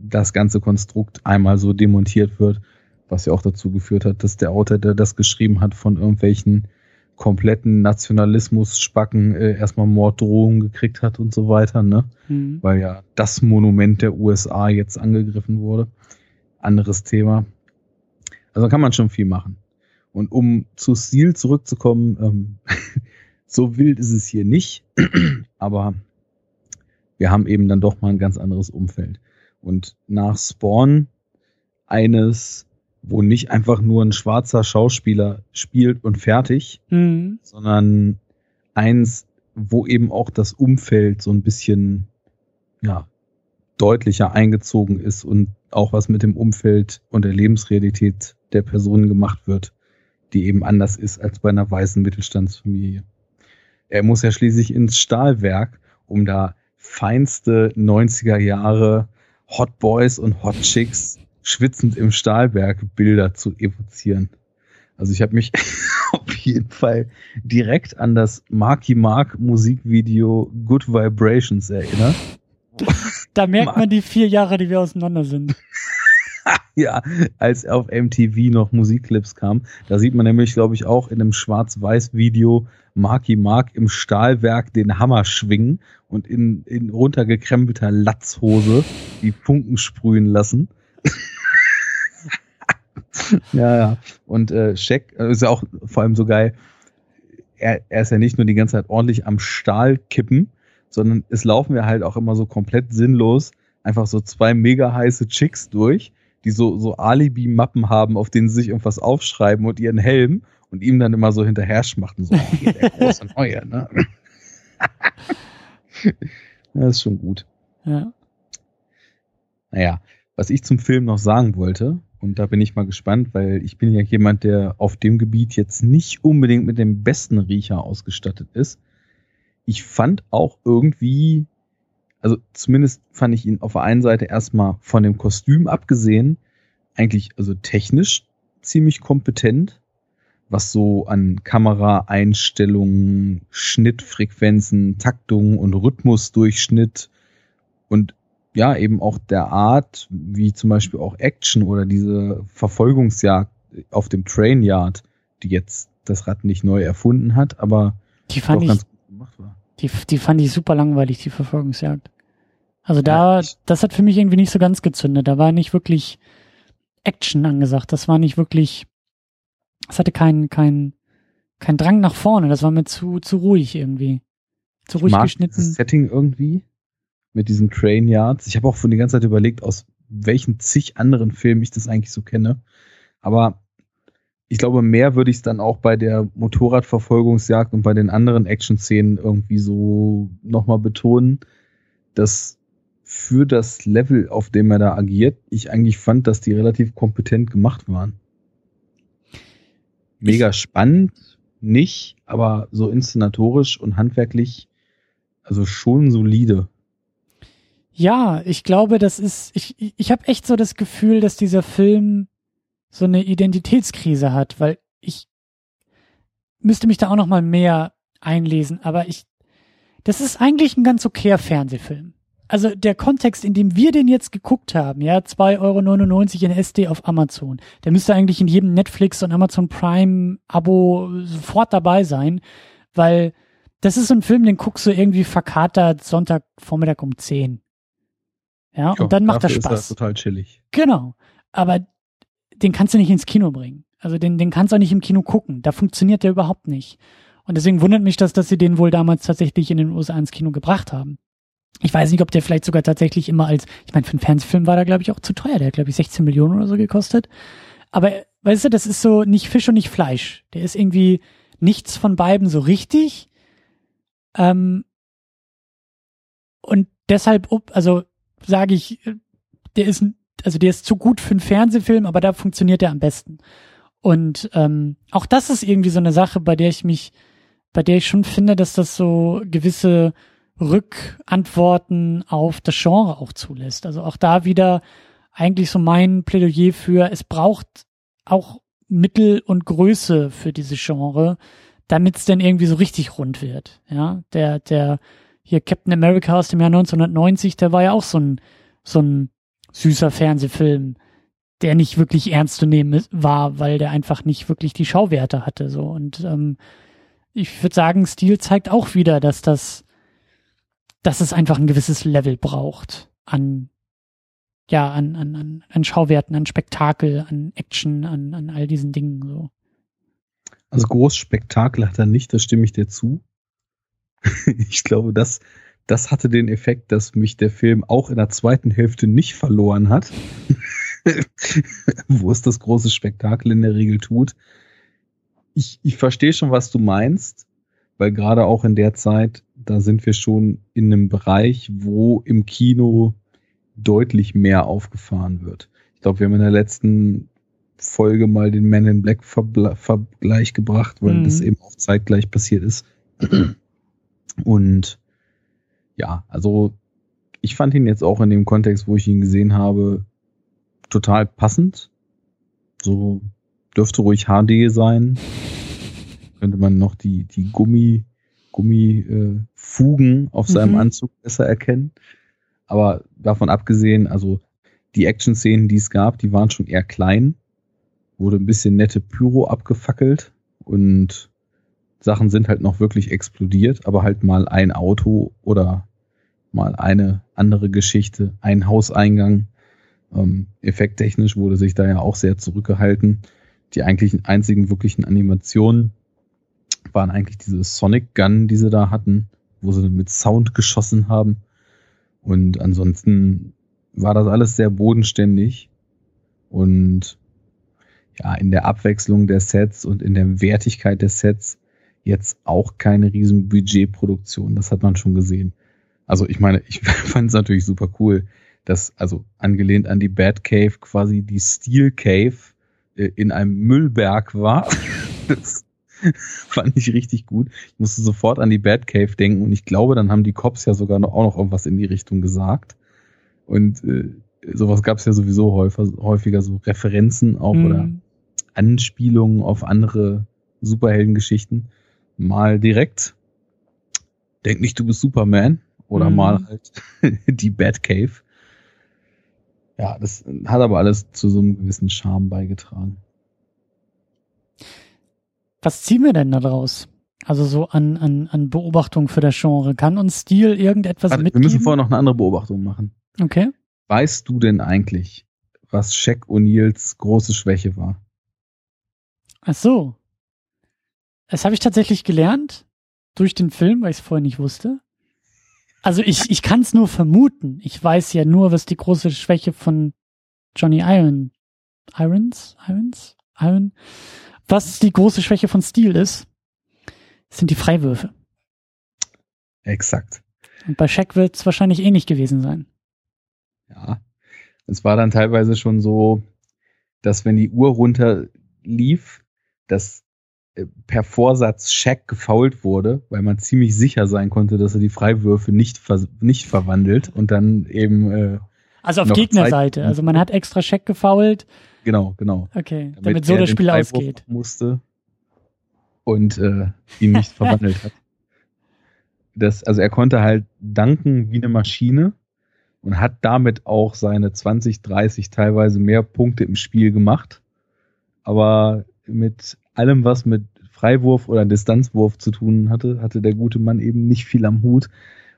das ganze Konstrukt einmal so demontiert wird, was ja auch dazu geführt hat, dass der Autor, der das geschrieben hat, von irgendwelchen kompletten Nationalismus-Spacken äh, erstmal Morddrohungen gekriegt hat und so weiter, ne? Mhm. Weil ja das Monument der USA jetzt angegriffen wurde. Anderes Thema. Also kann man schon viel machen. Und um zu Stil zurückzukommen, ähm, [laughs] so wild ist es hier nicht, [clears throat] aber wir haben eben dann doch mal ein ganz anderes Umfeld. Und nach Spawn eines wo nicht einfach nur ein schwarzer Schauspieler spielt und fertig, mhm. sondern eins, wo eben auch das Umfeld so ein bisschen ja deutlicher eingezogen ist und auch was mit dem Umfeld und der Lebensrealität der Personen gemacht wird, die eben anders ist als bei einer weißen Mittelstandsfamilie. Er muss ja schließlich ins Stahlwerk, um da feinste 90er Jahre Hot Boys und Hot Chicks schwitzend im Stahlberg Bilder zu evozieren. Also ich habe mich [laughs] auf jeden Fall direkt an das Marky Mark Musikvideo Good Vibrations erinnert. Da merkt man die vier Jahre, die wir auseinander sind. [laughs] ja, als auf MTV noch Musikclips kam. Da sieht man nämlich, glaube ich, auch in einem Schwarz-Weiß-Video Marky Mark im Stahlwerk den Hammer schwingen und in, in runtergekrempelter Latzhose die Funken sprühen lassen. [laughs] ja, ja. Und äh, Shaq äh, ist ja auch vor allem so geil. Er, er ist ja nicht nur die ganze Zeit ordentlich am Stahl kippen, sondern es laufen ja halt auch immer so komplett sinnlos einfach so zwei mega heiße Chicks durch, die so, so Alibi-Mappen haben, auf denen sie sich irgendwas aufschreiben und ihren Helm und ihm dann immer so hinterher schmachten, so, hier, der [laughs] große Neue, ne? [laughs] das ist schon gut. Ja. Naja, was ich zum Film noch sagen wollte, und da bin ich mal gespannt, weil ich bin ja jemand, der auf dem Gebiet jetzt nicht unbedingt mit dem besten Riecher ausgestattet ist. Ich fand auch irgendwie, also zumindest fand ich ihn auf der einen Seite erstmal von dem Kostüm abgesehen, eigentlich also technisch ziemlich kompetent, was so an Kameraeinstellungen, Schnittfrequenzen, Taktung und Rhythmusdurchschnitt und ja, eben auch der Art, wie zum Beispiel auch Action oder diese Verfolgungsjagd auf dem Train Yard, die jetzt das Rad nicht neu erfunden hat, aber die fand ich, ganz gut gemacht war. Die, die fand ich super langweilig, die Verfolgungsjagd. Also da, ja, das hat für mich irgendwie nicht so ganz gezündet. Da war nicht wirklich Action angesagt. Das war nicht wirklich, es hatte keinen, keinen, keinen Drang nach vorne. Das war mir zu, zu ruhig irgendwie. Zu ruhig mag geschnitten. Das Setting irgendwie mit diesen Train Yards. Ich habe auch von die ganze Zeit überlegt, aus welchen zig anderen Filmen ich das eigentlich so kenne. Aber ich glaube, mehr würde ich es dann auch bei der Motorradverfolgungsjagd und bei den anderen Action-Szenen irgendwie so nochmal betonen, dass für das Level, auf dem er da agiert, ich eigentlich fand, dass die relativ kompetent gemacht waren. Mega spannend, nicht, aber so inszenatorisch und handwerklich, also schon solide. Ja, ich glaube, das ist, ich, ich habe echt so das Gefühl, dass dieser Film so eine Identitätskrise hat, weil ich müsste mich da auch noch mal mehr einlesen, aber ich, das ist eigentlich ein ganz okayer Fernsehfilm. Also der Kontext, in dem wir den jetzt geguckt haben, ja, 2,99 Euro in SD auf Amazon, der müsste eigentlich in jedem Netflix und Amazon Prime Abo sofort dabei sein, weil das ist so ein Film, den guckst du irgendwie verkatert Sonntagvormittag um 10. Ja, jo, und dann macht das Spaß. Ist er total chillig. Genau. Aber den kannst du nicht ins Kino bringen. Also den, den kannst du auch nicht im Kino gucken. Da funktioniert der überhaupt nicht. Und deswegen wundert mich das, dass sie den wohl damals tatsächlich in den USA ins Kino gebracht haben. Ich weiß nicht, ob der vielleicht sogar tatsächlich immer als, ich meine, für einen Fernsehfilm war der, glaube ich, auch zu teuer. Der hat, glaube ich, 16 Millionen oder so gekostet. Aber, weißt du, das ist so nicht Fisch und nicht Fleisch. Der ist irgendwie nichts von beiden so richtig. Ähm, und deshalb, also sage ich, der ist, also der ist zu gut für einen Fernsehfilm, aber da funktioniert er am besten. Und ähm, auch das ist irgendwie so eine Sache, bei der ich mich, bei der ich schon finde, dass das so gewisse Rückantworten auf das Genre auch zulässt. Also auch da wieder eigentlich so mein Plädoyer für, es braucht auch Mittel und Größe für diese Genre, damit es denn irgendwie so richtig rund wird. Ja, der, der hier Captain America aus dem Jahr 1990, der war ja auch so ein, so ein süßer Fernsehfilm, der nicht wirklich ernst zu nehmen war, weil der einfach nicht wirklich die Schauwerte hatte. So und ähm, ich würde sagen, Stil zeigt auch wieder, dass das, dass es einfach ein gewisses Level braucht an ja an an an Schauwerten, an Spektakel, an Action, an an all diesen Dingen so. Also groß Spektakel hat er nicht, da stimme ich dir zu. [laughs] ich glaube, das das hatte den Effekt, dass mich der Film auch in der zweiten Hälfte nicht verloren hat. [laughs] wo es das große Spektakel in der Regel tut. Ich, ich verstehe schon, was du meinst, weil gerade auch in der Zeit, da sind wir schon in einem Bereich, wo im Kino deutlich mehr aufgefahren wird. Ich glaube, wir haben in der letzten Folge mal den Man in Black Vergleich gebracht, weil mhm. das eben auch zeitgleich passiert ist. Und ja, also ich fand ihn jetzt auch in dem Kontext, wo ich ihn gesehen habe, total passend. So dürfte ruhig HD sein. [laughs] Könnte man noch die, die Gummi, Gummifugen äh, auf seinem mhm. Anzug besser erkennen. Aber davon abgesehen, also die Action-Szenen, die es gab, die waren schon eher klein. Wurde ein bisschen nette Pyro abgefackelt und Sachen sind halt noch wirklich explodiert, aber halt mal ein Auto oder mal eine andere Geschichte, ein Hauseingang ähm, effekttechnisch wurde sich da ja auch sehr zurückgehalten. Die eigentlichen einzigen wirklichen Animationen waren eigentlich diese Sonic Gun, die sie da hatten, wo sie mit Sound geschossen haben. Und ansonsten war das alles sehr bodenständig und ja, in der Abwechslung der Sets und in der Wertigkeit der Sets jetzt auch keine riesen Budgetproduktion. Das hat man schon gesehen. Also ich meine, ich [laughs] fand es natürlich super cool, dass, also angelehnt an die Bad Cave, quasi die Steel Cave äh, in einem Müllberg war. [laughs] das fand ich richtig gut. Ich musste sofort an die Bad Cave denken und ich glaube, dann haben die Cops ja sogar noch, auch noch irgendwas in die Richtung gesagt. Und äh, sowas gab es ja sowieso häufiger, häufiger so Referenzen auch mhm. oder Anspielungen auf andere Superheldengeschichten. Mal direkt, denk nicht, du bist Superman. Oder mhm. mal halt [laughs] die Batcave. Ja, das hat aber alles zu so einem gewissen Charme beigetragen. Was ziehen wir denn da draus? Also so an, an, an Beobachtung für das Genre. Kann uns Stil irgendetwas Warte, mitgeben? Wir müssen vorher noch eine andere Beobachtung machen. Okay. Weißt du denn eigentlich, was Shaq O'Neills große Schwäche war? Ach so. Das habe ich tatsächlich gelernt durch den Film, weil ich es vorher nicht wusste. Also ich, ich kann es nur vermuten. Ich weiß ja nur, was die große Schwäche von Johnny Iron, Irons, Irons, Iron, was die große Schwäche von Steel ist, sind die Freiwürfe. Exakt. Und bei Shaq wird es wahrscheinlich ähnlich gewesen sein. Ja. Es war dann teilweise schon so, dass wenn die Uhr runter lief, dass per Vorsatz Shaq gefault wurde, weil man ziemlich sicher sein konnte, dass er die Freiwürfe nicht, ver nicht verwandelt und dann eben. Äh, also auf Gegnerseite. Also man hat extra Shaq gefault. Genau, genau. Okay, damit, damit so das Spiel ausgeht. Musste und äh, ihn nicht [laughs] verwandelt hat. Das, also er konnte halt danken wie eine Maschine und hat damit auch seine 20, 30 teilweise mehr Punkte im Spiel gemacht. Aber mit allem, was mit Freiwurf oder Distanzwurf zu tun hatte, hatte der gute Mann eben nicht viel am Hut.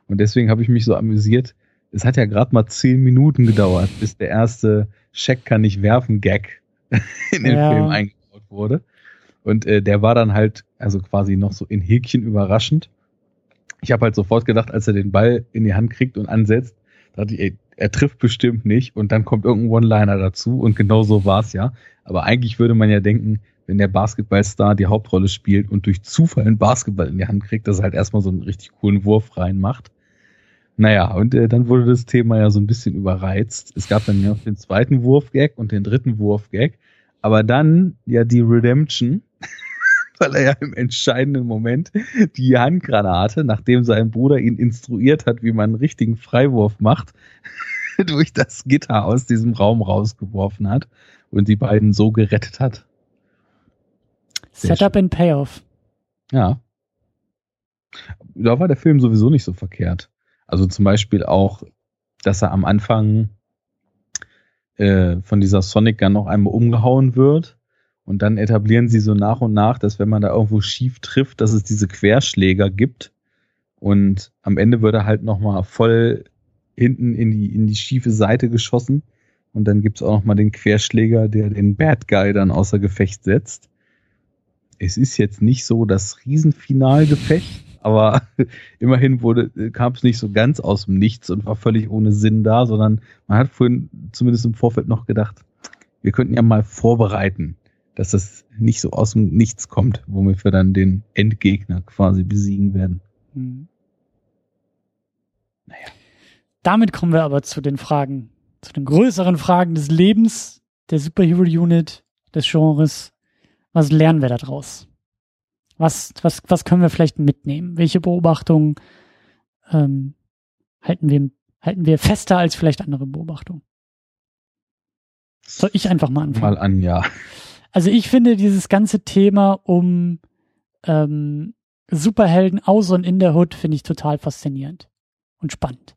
Und deswegen habe ich mich so amüsiert. Es hat ja gerade mal zehn Minuten gedauert, bis der erste Check kann nicht werfen Gag [laughs] in den ja. Film eingebaut wurde. Und äh, der war dann halt, also quasi noch so in Häkchen überraschend. Ich habe halt sofort gedacht, als er den Ball in die Hand kriegt und ansetzt, dachte ich, ey, er trifft bestimmt nicht und dann kommt irgendein One-Liner dazu und genau so war's ja. Aber eigentlich würde man ja denken, wenn der Basketballstar die Hauptrolle spielt und durch Zufall einen Basketball in die Hand kriegt, dass er halt erstmal so einen richtig coolen Wurf reinmacht. Naja, und äh, dann wurde das Thema ja so ein bisschen überreizt. Es gab dann ja noch den zweiten Wurfgag und den dritten Wurfgag. Aber dann ja die Redemption, [laughs] weil er ja im entscheidenden Moment die Handgranate, nachdem sein Bruder ihn instruiert hat, wie man einen richtigen Freiwurf macht, [laughs] durch das Gitter aus diesem Raum rausgeworfen hat und die beiden so gerettet hat. Setup and Payoff. Ja. Da war der Film sowieso nicht so verkehrt. Also zum Beispiel auch, dass er am Anfang äh, von dieser Sonic Gun noch einmal umgehauen wird. Und dann etablieren sie so nach und nach, dass wenn man da irgendwo schief trifft, dass es diese Querschläger gibt. Und am Ende wird er halt nochmal voll hinten in die, in die schiefe Seite geschossen. Und dann gibt's auch nochmal den Querschläger, der den Bad Guy dann außer Gefecht setzt. Es ist jetzt nicht so das Riesenfinalgefecht, aber [laughs] immerhin wurde, kam es nicht so ganz aus dem Nichts und war völlig ohne Sinn da, sondern man hat vorhin zumindest im Vorfeld noch gedacht, wir könnten ja mal vorbereiten, dass das nicht so aus dem Nichts kommt, womit wir dann den Endgegner quasi besiegen werden. Hm. Naja. Damit kommen wir aber zu den Fragen, zu den größeren Fragen des Lebens, der Superhero Unit, des Genres. Was lernen wir daraus? Was, was, was können wir vielleicht mitnehmen? Welche Beobachtungen ähm, halten, wir, halten wir fester als vielleicht andere Beobachtungen? Soll ich einfach mal anfangen? Mal an, ja. Also ich finde dieses ganze Thema um ähm, Superhelden aus und in der Hood finde ich total faszinierend und spannend.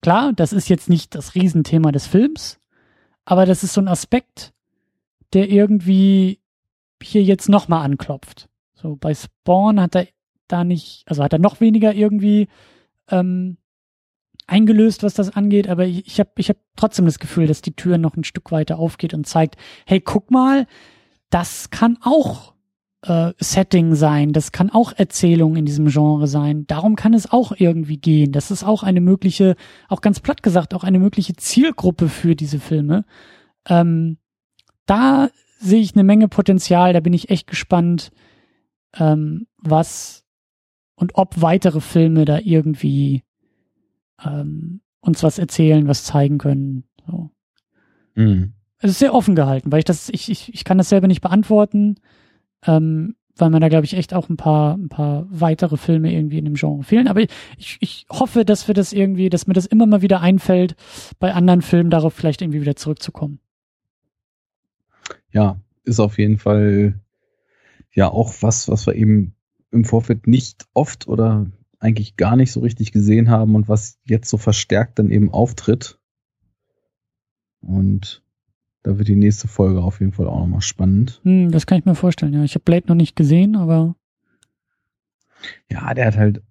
Klar, das ist jetzt nicht das Riesenthema des Films, aber das ist so ein Aspekt, der irgendwie hier jetzt nochmal anklopft. So, bei Spawn hat er da nicht, also hat er noch weniger irgendwie ähm, eingelöst, was das angeht, aber ich, ich habe ich hab trotzdem das Gefühl, dass die Tür noch ein Stück weiter aufgeht und zeigt, hey, guck mal, das kann auch äh, Setting sein, das kann auch Erzählung in diesem Genre sein. Darum kann es auch irgendwie gehen. Das ist auch eine mögliche, auch ganz platt gesagt, auch eine mögliche Zielgruppe für diese Filme. Ähm, da sehe ich eine Menge Potenzial, da bin ich echt gespannt, ähm, was und ob weitere Filme da irgendwie ähm, uns was erzählen, was zeigen können. So. Mhm. Es ist sehr offen gehalten, weil ich das, ich, ich, ich kann das selber nicht beantworten, ähm, weil mir da, glaube ich, echt auch ein paar, ein paar weitere Filme irgendwie in dem Genre fehlen. Aber ich, ich hoffe, dass wir das irgendwie, dass mir das immer mal wieder einfällt, bei anderen Filmen darauf vielleicht irgendwie wieder zurückzukommen. Ja, ist auf jeden Fall ja auch was, was wir eben im Vorfeld nicht oft oder eigentlich gar nicht so richtig gesehen haben und was jetzt so verstärkt dann eben auftritt. Und da wird die nächste Folge auf jeden Fall auch nochmal spannend. Hm, das kann ich mir vorstellen, ja. Ich habe Blade noch nicht gesehen, aber. Ja, der hat halt,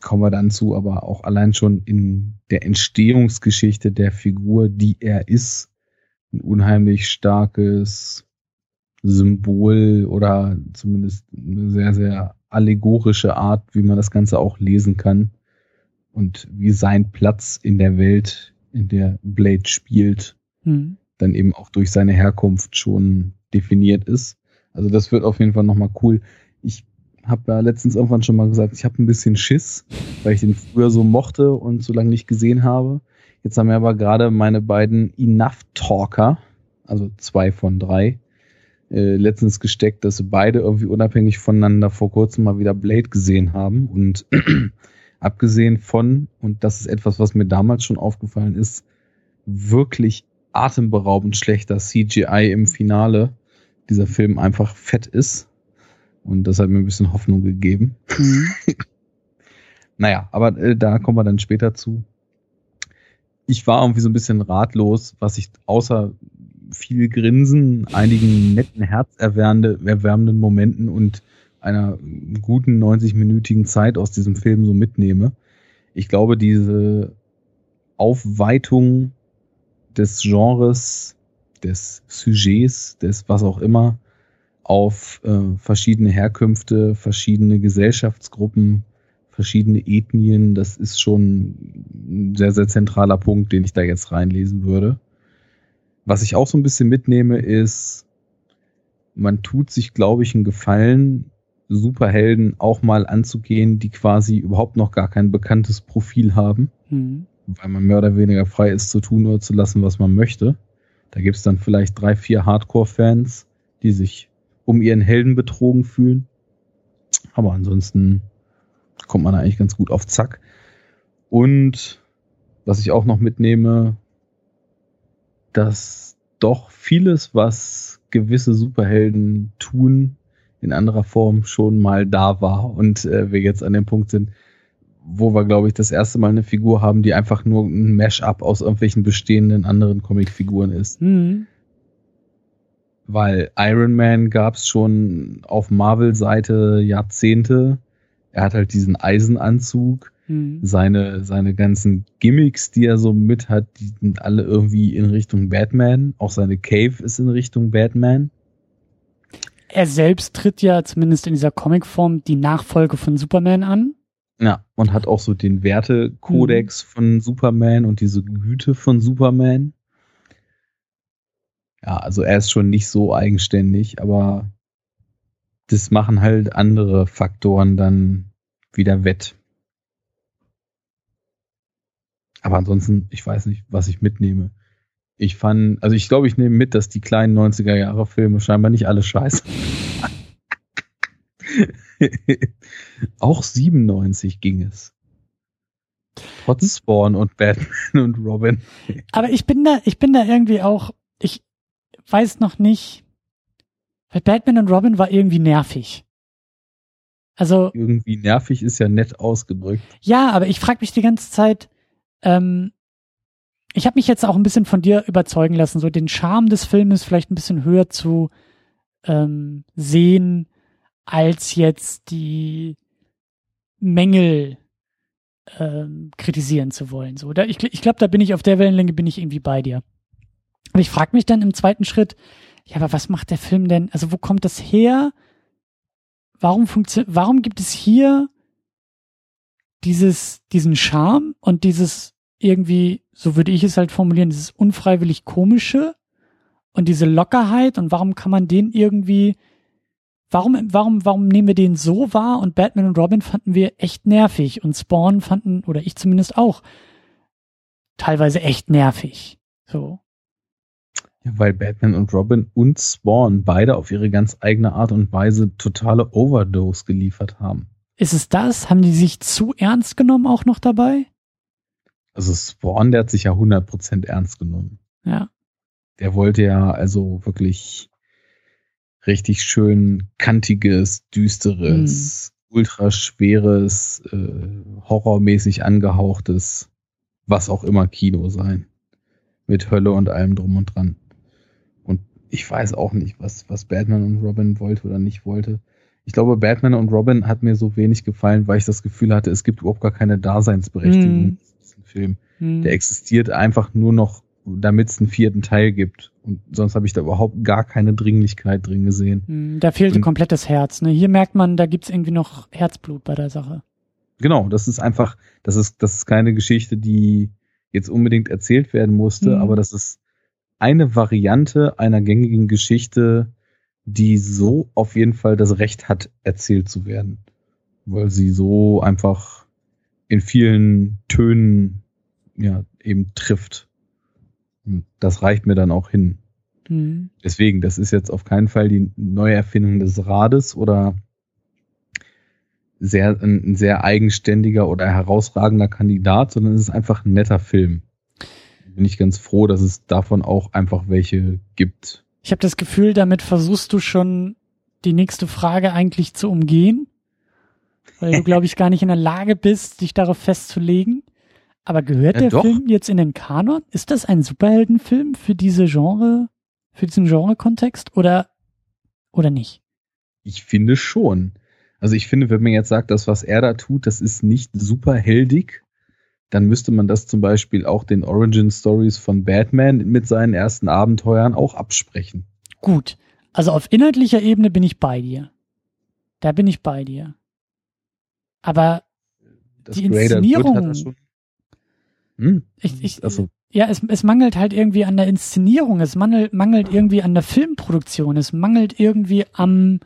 kommen wir dann zu, aber auch allein schon in der Entstehungsgeschichte der Figur, die er ist, ein unheimlich starkes Symbol oder zumindest eine sehr, sehr allegorische Art, wie man das Ganze auch lesen kann und wie sein Platz in der Welt, in der Blade spielt, mhm. dann eben auch durch seine Herkunft schon definiert ist. Also das wird auf jeden Fall nochmal cool. Ich habe ja letztens irgendwann schon mal gesagt, ich habe ein bisschen Schiss, weil ich den früher so mochte und so lange nicht gesehen habe. Jetzt haben wir aber gerade meine beiden Enough Talker, also zwei von drei, äh, letztens gesteckt, dass beide irgendwie unabhängig voneinander vor kurzem mal wieder Blade gesehen haben. Und [clears throat] abgesehen von, und das ist etwas, was mir damals schon aufgefallen ist, wirklich atemberaubend schlechter CGI im Finale dieser Film einfach fett ist. Und das hat mir ein bisschen Hoffnung gegeben. Mhm. [laughs] naja, aber äh, da kommen wir dann später zu. Ich war irgendwie so ein bisschen ratlos, was ich außer viel Grinsen, einigen netten, herzerwärmenden Momenten und einer guten 90-minütigen Zeit aus diesem Film so mitnehme. Ich glaube, diese Aufweitung des Genres, des Sujets, des was auch immer, auf äh, verschiedene Herkünfte, verschiedene Gesellschaftsgruppen, verschiedene Ethnien, das ist schon ein sehr, sehr zentraler Punkt, den ich da jetzt reinlesen würde. Was ich auch so ein bisschen mitnehme, ist, man tut sich, glaube ich, einen Gefallen, Superhelden auch mal anzugehen, die quasi überhaupt noch gar kein bekanntes Profil haben, mhm. weil man mehr oder weniger frei ist zu tun oder zu lassen, was man möchte. Da gibt's dann vielleicht drei, vier Hardcore-Fans, die sich um ihren Helden betrogen fühlen. Aber ansonsten kommt man eigentlich ganz gut auf Zack. Und was ich auch noch mitnehme, dass doch vieles, was gewisse Superhelden tun, in anderer Form schon mal da war und äh, wir jetzt an dem Punkt sind, wo wir, glaube ich, das erste Mal eine Figur haben, die einfach nur ein Mash-up aus irgendwelchen bestehenden anderen Comicfiguren ist. Mhm weil Iron Man gab es schon auf Marvel-Seite Jahrzehnte. Er hat halt diesen Eisenanzug. Mhm. Seine, seine ganzen Gimmicks, die er so mit hat, die sind alle irgendwie in Richtung Batman. Auch seine Cave ist in Richtung Batman. Er selbst tritt ja zumindest in dieser Comicform die Nachfolge von Superman an. Ja, und hat auch so den Wertekodex mhm. von Superman und diese Güte von Superman. Ja, also er ist schon nicht so eigenständig, aber das machen halt andere Faktoren dann wieder wett. Aber ansonsten, ich weiß nicht, was ich mitnehme. Ich fand, also ich glaube, ich nehme mit, dass die kleinen 90er Jahre Filme scheinbar nicht alle scheiße. [laughs] Auch 97 ging es. Trotz Spawn und Batman und Robin. Aber ich bin da, ich bin da irgendwie auch, ich, weiß noch nicht, weil Batman und Robin war irgendwie nervig. Also irgendwie nervig ist ja nett ausgedrückt. Ja, aber ich frage mich die ganze Zeit. Ähm, ich habe mich jetzt auch ein bisschen von dir überzeugen lassen, so den Charme des Filmes vielleicht ein bisschen höher zu ähm, sehen als jetzt die Mängel ähm, kritisieren zu wollen. So, da, ich, ich glaube, da bin ich auf der Wellenlänge bin ich irgendwie bei dir. Aber ich frage mich dann im zweiten Schritt, ja, aber was macht der Film denn? Also wo kommt das her? Warum funktioniert, warum gibt es hier dieses, diesen Charme und dieses irgendwie, so würde ich es halt formulieren, dieses unfreiwillig komische und diese Lockerheit und warum kann man den irgendwie, warum, warum, warum nehmen wir den so wahr und Batman und Robin fanden wir echt nervig und Spawn fanden, oder ich zumindest auch, teilweise echt nervig. So. Ja, weil Batman und Robin und Spawn beide auf ihre ganz eigene Art und Weise totale Overdose geliefert haben. Ist es das? Haben die sich zu ernst genommen auch noch dabei? Also Spawn, der hat sich ja 100% ernst genommen. Ja. Der wollte ja also wirklich richtig schön kantiges, düsteres, hm. ultraschweres, äh, horrormäßig angehauchtes, was auch immer Kino sein. Mit Hölle und allem drum und dran ich weiß auch nicht, was, was Batman und Robin wollte oder nicht wollte. Ich glaube, Batman und Robin hat mir so wenig gefallen, weil ich das Gefühl hatte, es gibt überhaupt gar keine Daseinsberechtigung mm. in diesem Film. Mm. Der existiert einfach nur noch, damit es einen vierten Teil gibt. Und sonst habe ich da überhaupt gar keine Dringlichkeit drin gesehen. Mm, da fehlte komplett das Herz. Ne? Hier merkt man, da gibt's irgendwie noch Herzblut bei der Sache. Genau, das ist einfach, das ist, das ist keine Geschichte, die jetzt unbedingt erzählt werden musste, mhm. aber das ist eine Variante einer gängigen Geschichte, die so auf jeden Fall das Recht hat, erzählt zu werden. Weil sie so einfach in vielen Tönen ja eben trifft. Und das reicht mir dann auch hin. Mhm. Deswegen, das ist jetzt auf keinen Fall die Neuerfindung des Rades oder sehr, ein sehr eigenständiger oder herausragender Kandidat, sondern es ist einfach ein netter Film. Bin ich ganz froh, dass es davon auch einfach welche gibt. Ich habe das Gefühl, damit versuchst du schon die nächste Frage eigentlich zu umgehen, weil du, glaube ich, gar nicht in der Lage bist, dich darauf festzulegen. Aber gehört Ja, der doch. Film jetzt in den Kanon? Ist das ein Superheldenfilm für diese Genre, für diesen Genre-Kontext oder, oder nicht? Ich finde schon. Also ich finde, wenn man jetzt sagt, das, was er da tut, das ist nicht super heldig, dann müsste man das zum Beispiel auch den Origin Stories von Batman mit seinen ersten Abenteuern auch absprechen. Gut. Also auf inhaltlicher Ebene bin ich bei dir. Da bin ich bei dir. Aber Das Die Greater Inszenierung- er schon. Hm? ich, ich, Also, ja, es, es mangelt halt irgendwie an der Inszenierung, es mangelt, mangelt irgendwie an der Filmproduktion, es mangelt irgendwie am,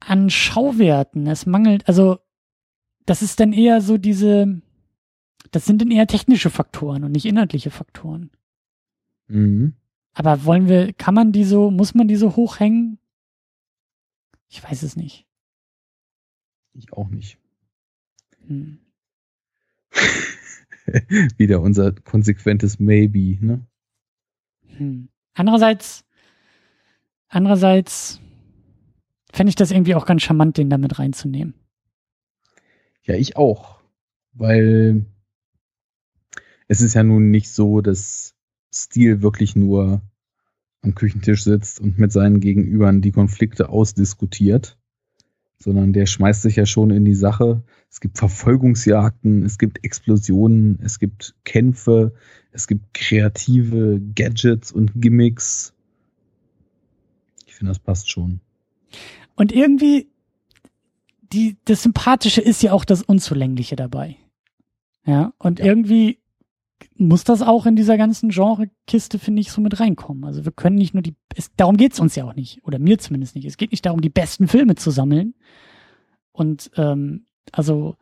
an Schauwerten, es mangelt, also, das ist dann eher so diese, das sind dann eher technische Faktoren und nicht inhaltliche Faktoren. mhm. Aber wollen wir, kann man die so, muss man die so hochhängen? Ich weiß es nicht. ich auch nicht. Hm. [laughs] Wieder unser konsequentes Maybe, ne? Hm. Andererseits, andererseits fände ich das irgendwie auch ganz charmant, den da mit reinzunehmen. Ja, ich auch. Weil es ist ja nun nicht so, dass Stil wirklich nur am Küchentisch sitzt und mit seinen Gegenübern die Konflikte ausdiskutiert, sondern der schmeißt sich ja schon in die Sache. Es gibt Verfolgungsjagden, es gibt Explosionen, es gibt Kämpfe, es gibt kreative Gadgets und Gimmicks. Ich finde, das passt schon. Und irgendwie, die, das Sympathische ist ja auch das Unzulängliche dabei. Ja, und Ja. irgendwie muss das auch in dieser ganzen Genre-Kiste, finde ich, so mit reinkommen. Also wir können nicht nur die, es, darum geht's uns ja auch nicht, oder mir zumindest nicht. Es geht nicht darum, die besten Filme zu sammeln und ähm, also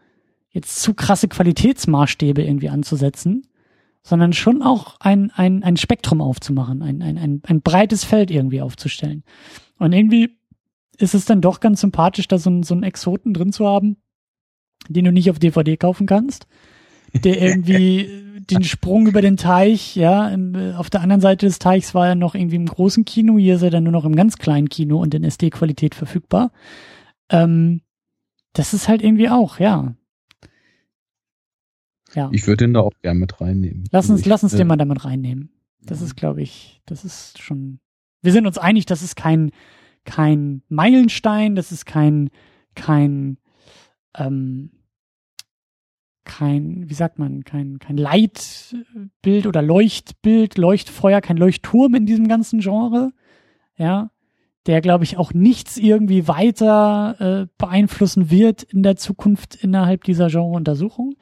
jetzt zu krasse Qualitätsmaßstäbe irgendwie anzusetzen, sondern schon auch ein, ein, ein Spektrum aufzumachen, ein, ein, ein, ein breites Feld irgendwie aufzustellen. Und irgendwie ist es dann doch ganz sympathisch, da so, einen- so einen Exoten drin zu haben, den du nicht auf DVD kaufen kannst, der irgendwie den Sprung über den Teich, ja, auf der anderen Seite des Teichs war er noch irgendwie im großen Kino, hier ist er dann nur noch im ganz kleinen Kino und in SD-Qualität verfügbar. Ähm, das ist halt irgendwie auch, ja. Ja. Ich würde den da auch gern mit reinnehmen. Lass uns, ich, lass uns äh, den mal damit reinnehmen. Das ist, glaube ich, das ist schon. Wir sind uns einig, das ist kein, kein Meilenstein, das ist kein, kein, ähm, kein, wie sagt man, kein, kein Leitbild oder Leuchtbild, Leuchtfeuer, kein Leuchtturm in diesem ganzen Genre. Ja. Der, glaube ich, auch nichts irgendwie weiter äh, beeinflussen wird in der Zukunft innerhalb dieser Genre-Untersuchung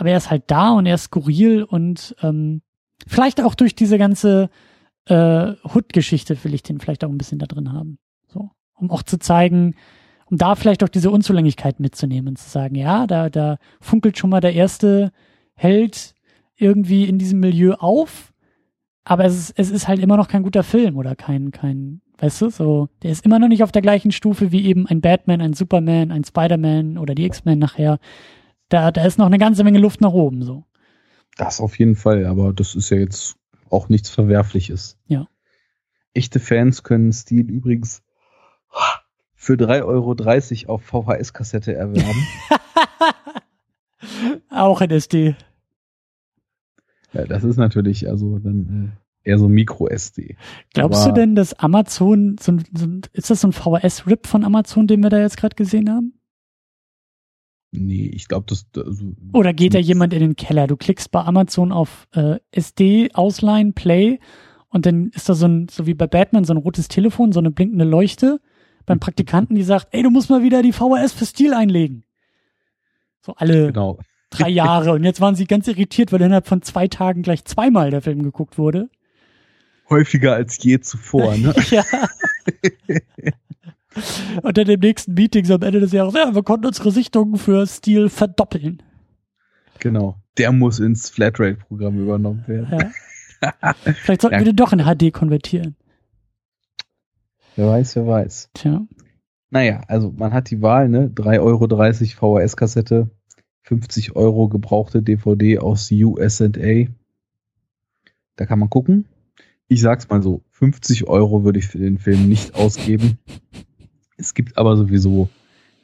aber er ist halt da und er ist skurril und ähm, vielleicht auch durch diese ganze äh, Hood-Geschichte will ich den vielleicht auch ein bisschen da drin haben. So, um auch zu zeigen, um da vielleicht auch diese Unzulänglichkeit mitzunehmen und zu sagen, ja, da, da funkelt schon mal der erste Held irgendwie in diesem Milieu auf, aber es ist, es ist halt immer noch kein guter Film oder kein, kein, weißt du, so, der ist immer noch nicht auf der gleichen Stufe wie eben ein Batman, ein Superman, ein Spider-Man oder die X-Men nachher. Da, da ist noch eine ganze Menge Luft nach oben, so. Das auf jeden Fall, aber das ist ja jetzt auch nichts Verwerfliches. Ja. Echte Fans können Stil übrigens für 3,30 Euro auf VHS-Kassette erwerben. [laughs] Auch in SD. ja, das ist natürlich also dann äh, eher so Micro-SD. Glaubst Aber- du denn, dass Amazon, so, ein- so, ist das so ein VHS-Rip von Amazon, den wir da jetzt gerade gesehen haben? Nee, ich glaube, das. Also, Oder geht da jemand in den Keller? Du klickst bei Amazon auf äh, SD, Ausleihen, Play und dann ist da so ein, so wie bei Batman, so ein rotes Telefon, so eine blinkende Leuchte beim Praktikanten, die sagt, ey, du musst mal wieder die VHS für Stil einlegen. So alle Genau. drei Jahre. Und jetzt waren sie ganz irritiert, weil innerhalb von zwei Tagen gleich zweimal der Film geguckt wurde. Häufiger als je zuvor, ne? [laughs] ja. Und dann im nächsten Meeting so am Ende des Jahres, ja, wir konnten unsere Sichtungen für Stil verdoppeln. genau. Der muss ins Flatrate-Programm übernommen werden. Ja. Vielleicht sollten Ja. wir den doch in HD konvertieren. Wer weiß, wer weiß. Tja. Naja, also man hat die Wahl, ne? 3,30 Euro VHS-Kassette, 50 Euro gebrauchte DVD aus USA. Da kann man gucken. Ich sag's mal so, 50 Euro würde ich für den Film nicht ausgeben. Es gibt aber sowieso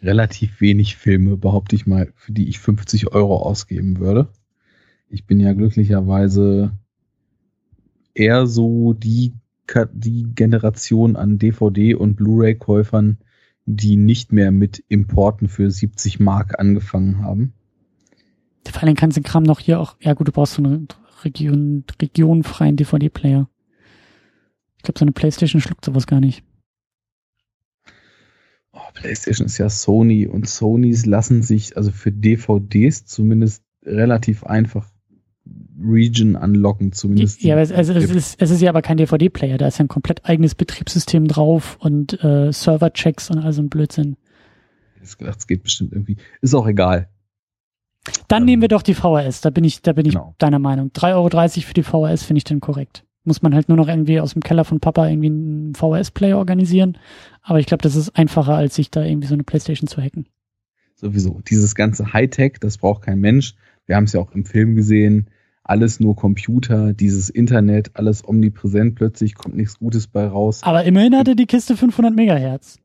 relativ wenig Filme, behaupte ich mal, für die ich 50 Euro ausgeben würde. Ich bin ja glücklicherweise eher so die, die Generation an DVD- und Blu-ray-Käufern, die nicht mehr mit Importen für 70 Mark angefangen haben. Vor allem kannst du den Kram noch hier auch, ja gut, du brauchst so einen Region, regionfreien DVD-Player. Ich glaube, so eine Playstation schluckt sowas gar nicht. Oh, PlayStation ist ja Sony und Sonys lassen sich also für DVDs zumindest relativ einfach Region anlocken, zumindest. Ja, aber es, also es, ist, es ist ja aber kein DVD-Player, da ist ja ein komplett eigenes Betriebssystem drauf und äh, Server-Checks und all so ein Blödsinn. Ich hätte gedacht, es geht bestimmt irgendwie. Ist auch egal. Dann Ähm, nehmen wir doch die VHS, da bin ich, da bin ich genau. deiner Meinung. 3,30 Euro für die VHS finde ich dann korrekt. Muss man halt nur noch irgendwie aus dem Keller von Papa irgendwie einen VHS-Player organisieren. Aber ich glaube, das ist einfacher, als sich da irgendwie so eine Playstation zu hacken. Sowieso. Dieses ganze Hightech, das braucht kein Mensch. Wir haben es ja auch im Film gesehen. Alles nur Computer, dieses Internet, alles omnipräsent. Plötzlich kommt nichts Gutes bei raus. Aber immerhin hatte die Kiste 500 Megahertz.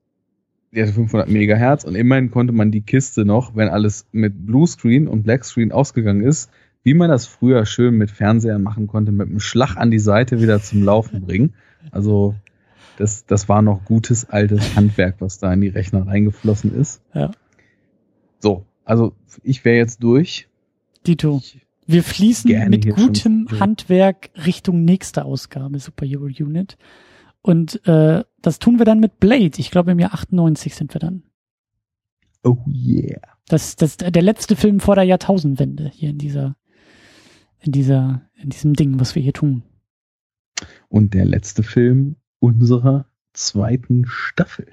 Die hatte 500 Megahertz und immerhin konnte man die Kiste noch, wenn alles mit Bluescreen und Blackscreen ausgegangen ist, wie man das früher schön mit Fernsehern machen konnte, mit einem Schlag an die Seite wieder zum Laufen bringen. Also das, das war noch gutes altes Handwerk, was da in die Rechner reingeflossen ist. Ja. So, also ich wäre jetzt durch. Dito. Ich, Wir fließen Gerne mit schon gutem so. Handwerk Richtung nächste Ausgabe Super Hero Unit. Und äh, das tun wir dann mit Blade. Ich glaube, im Jahr 98 sind wir dann. oh yeah. Das, das der letzte Film vor der Jahrtausendwende hier in dieser, in dieser, in diesem Ding, was wir hier tun. Und der letzte Film unserer zweiten Staffel.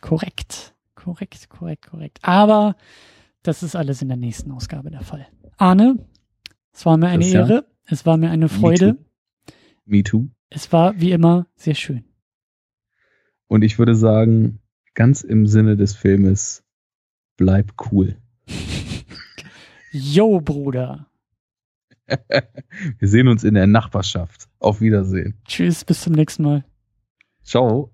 Korrekt, korrekt, korrekt, korrekt. Aber das ist alles in der nächsten Ausgabe der Fall. Arne, es war mir eine Christian? Ehre, es war mir eine Freude, Me too. es war wie immer sehr schön. Und ich würde sagen, ganz im Sinne des Filmes, bleib cool. [laughs] Yo, Bruder. [laughs] Wir sehen uns in der Nachbarschaft. Auf Wiedersehen. Tschüss, bis zum nächsten Mal. Ciao.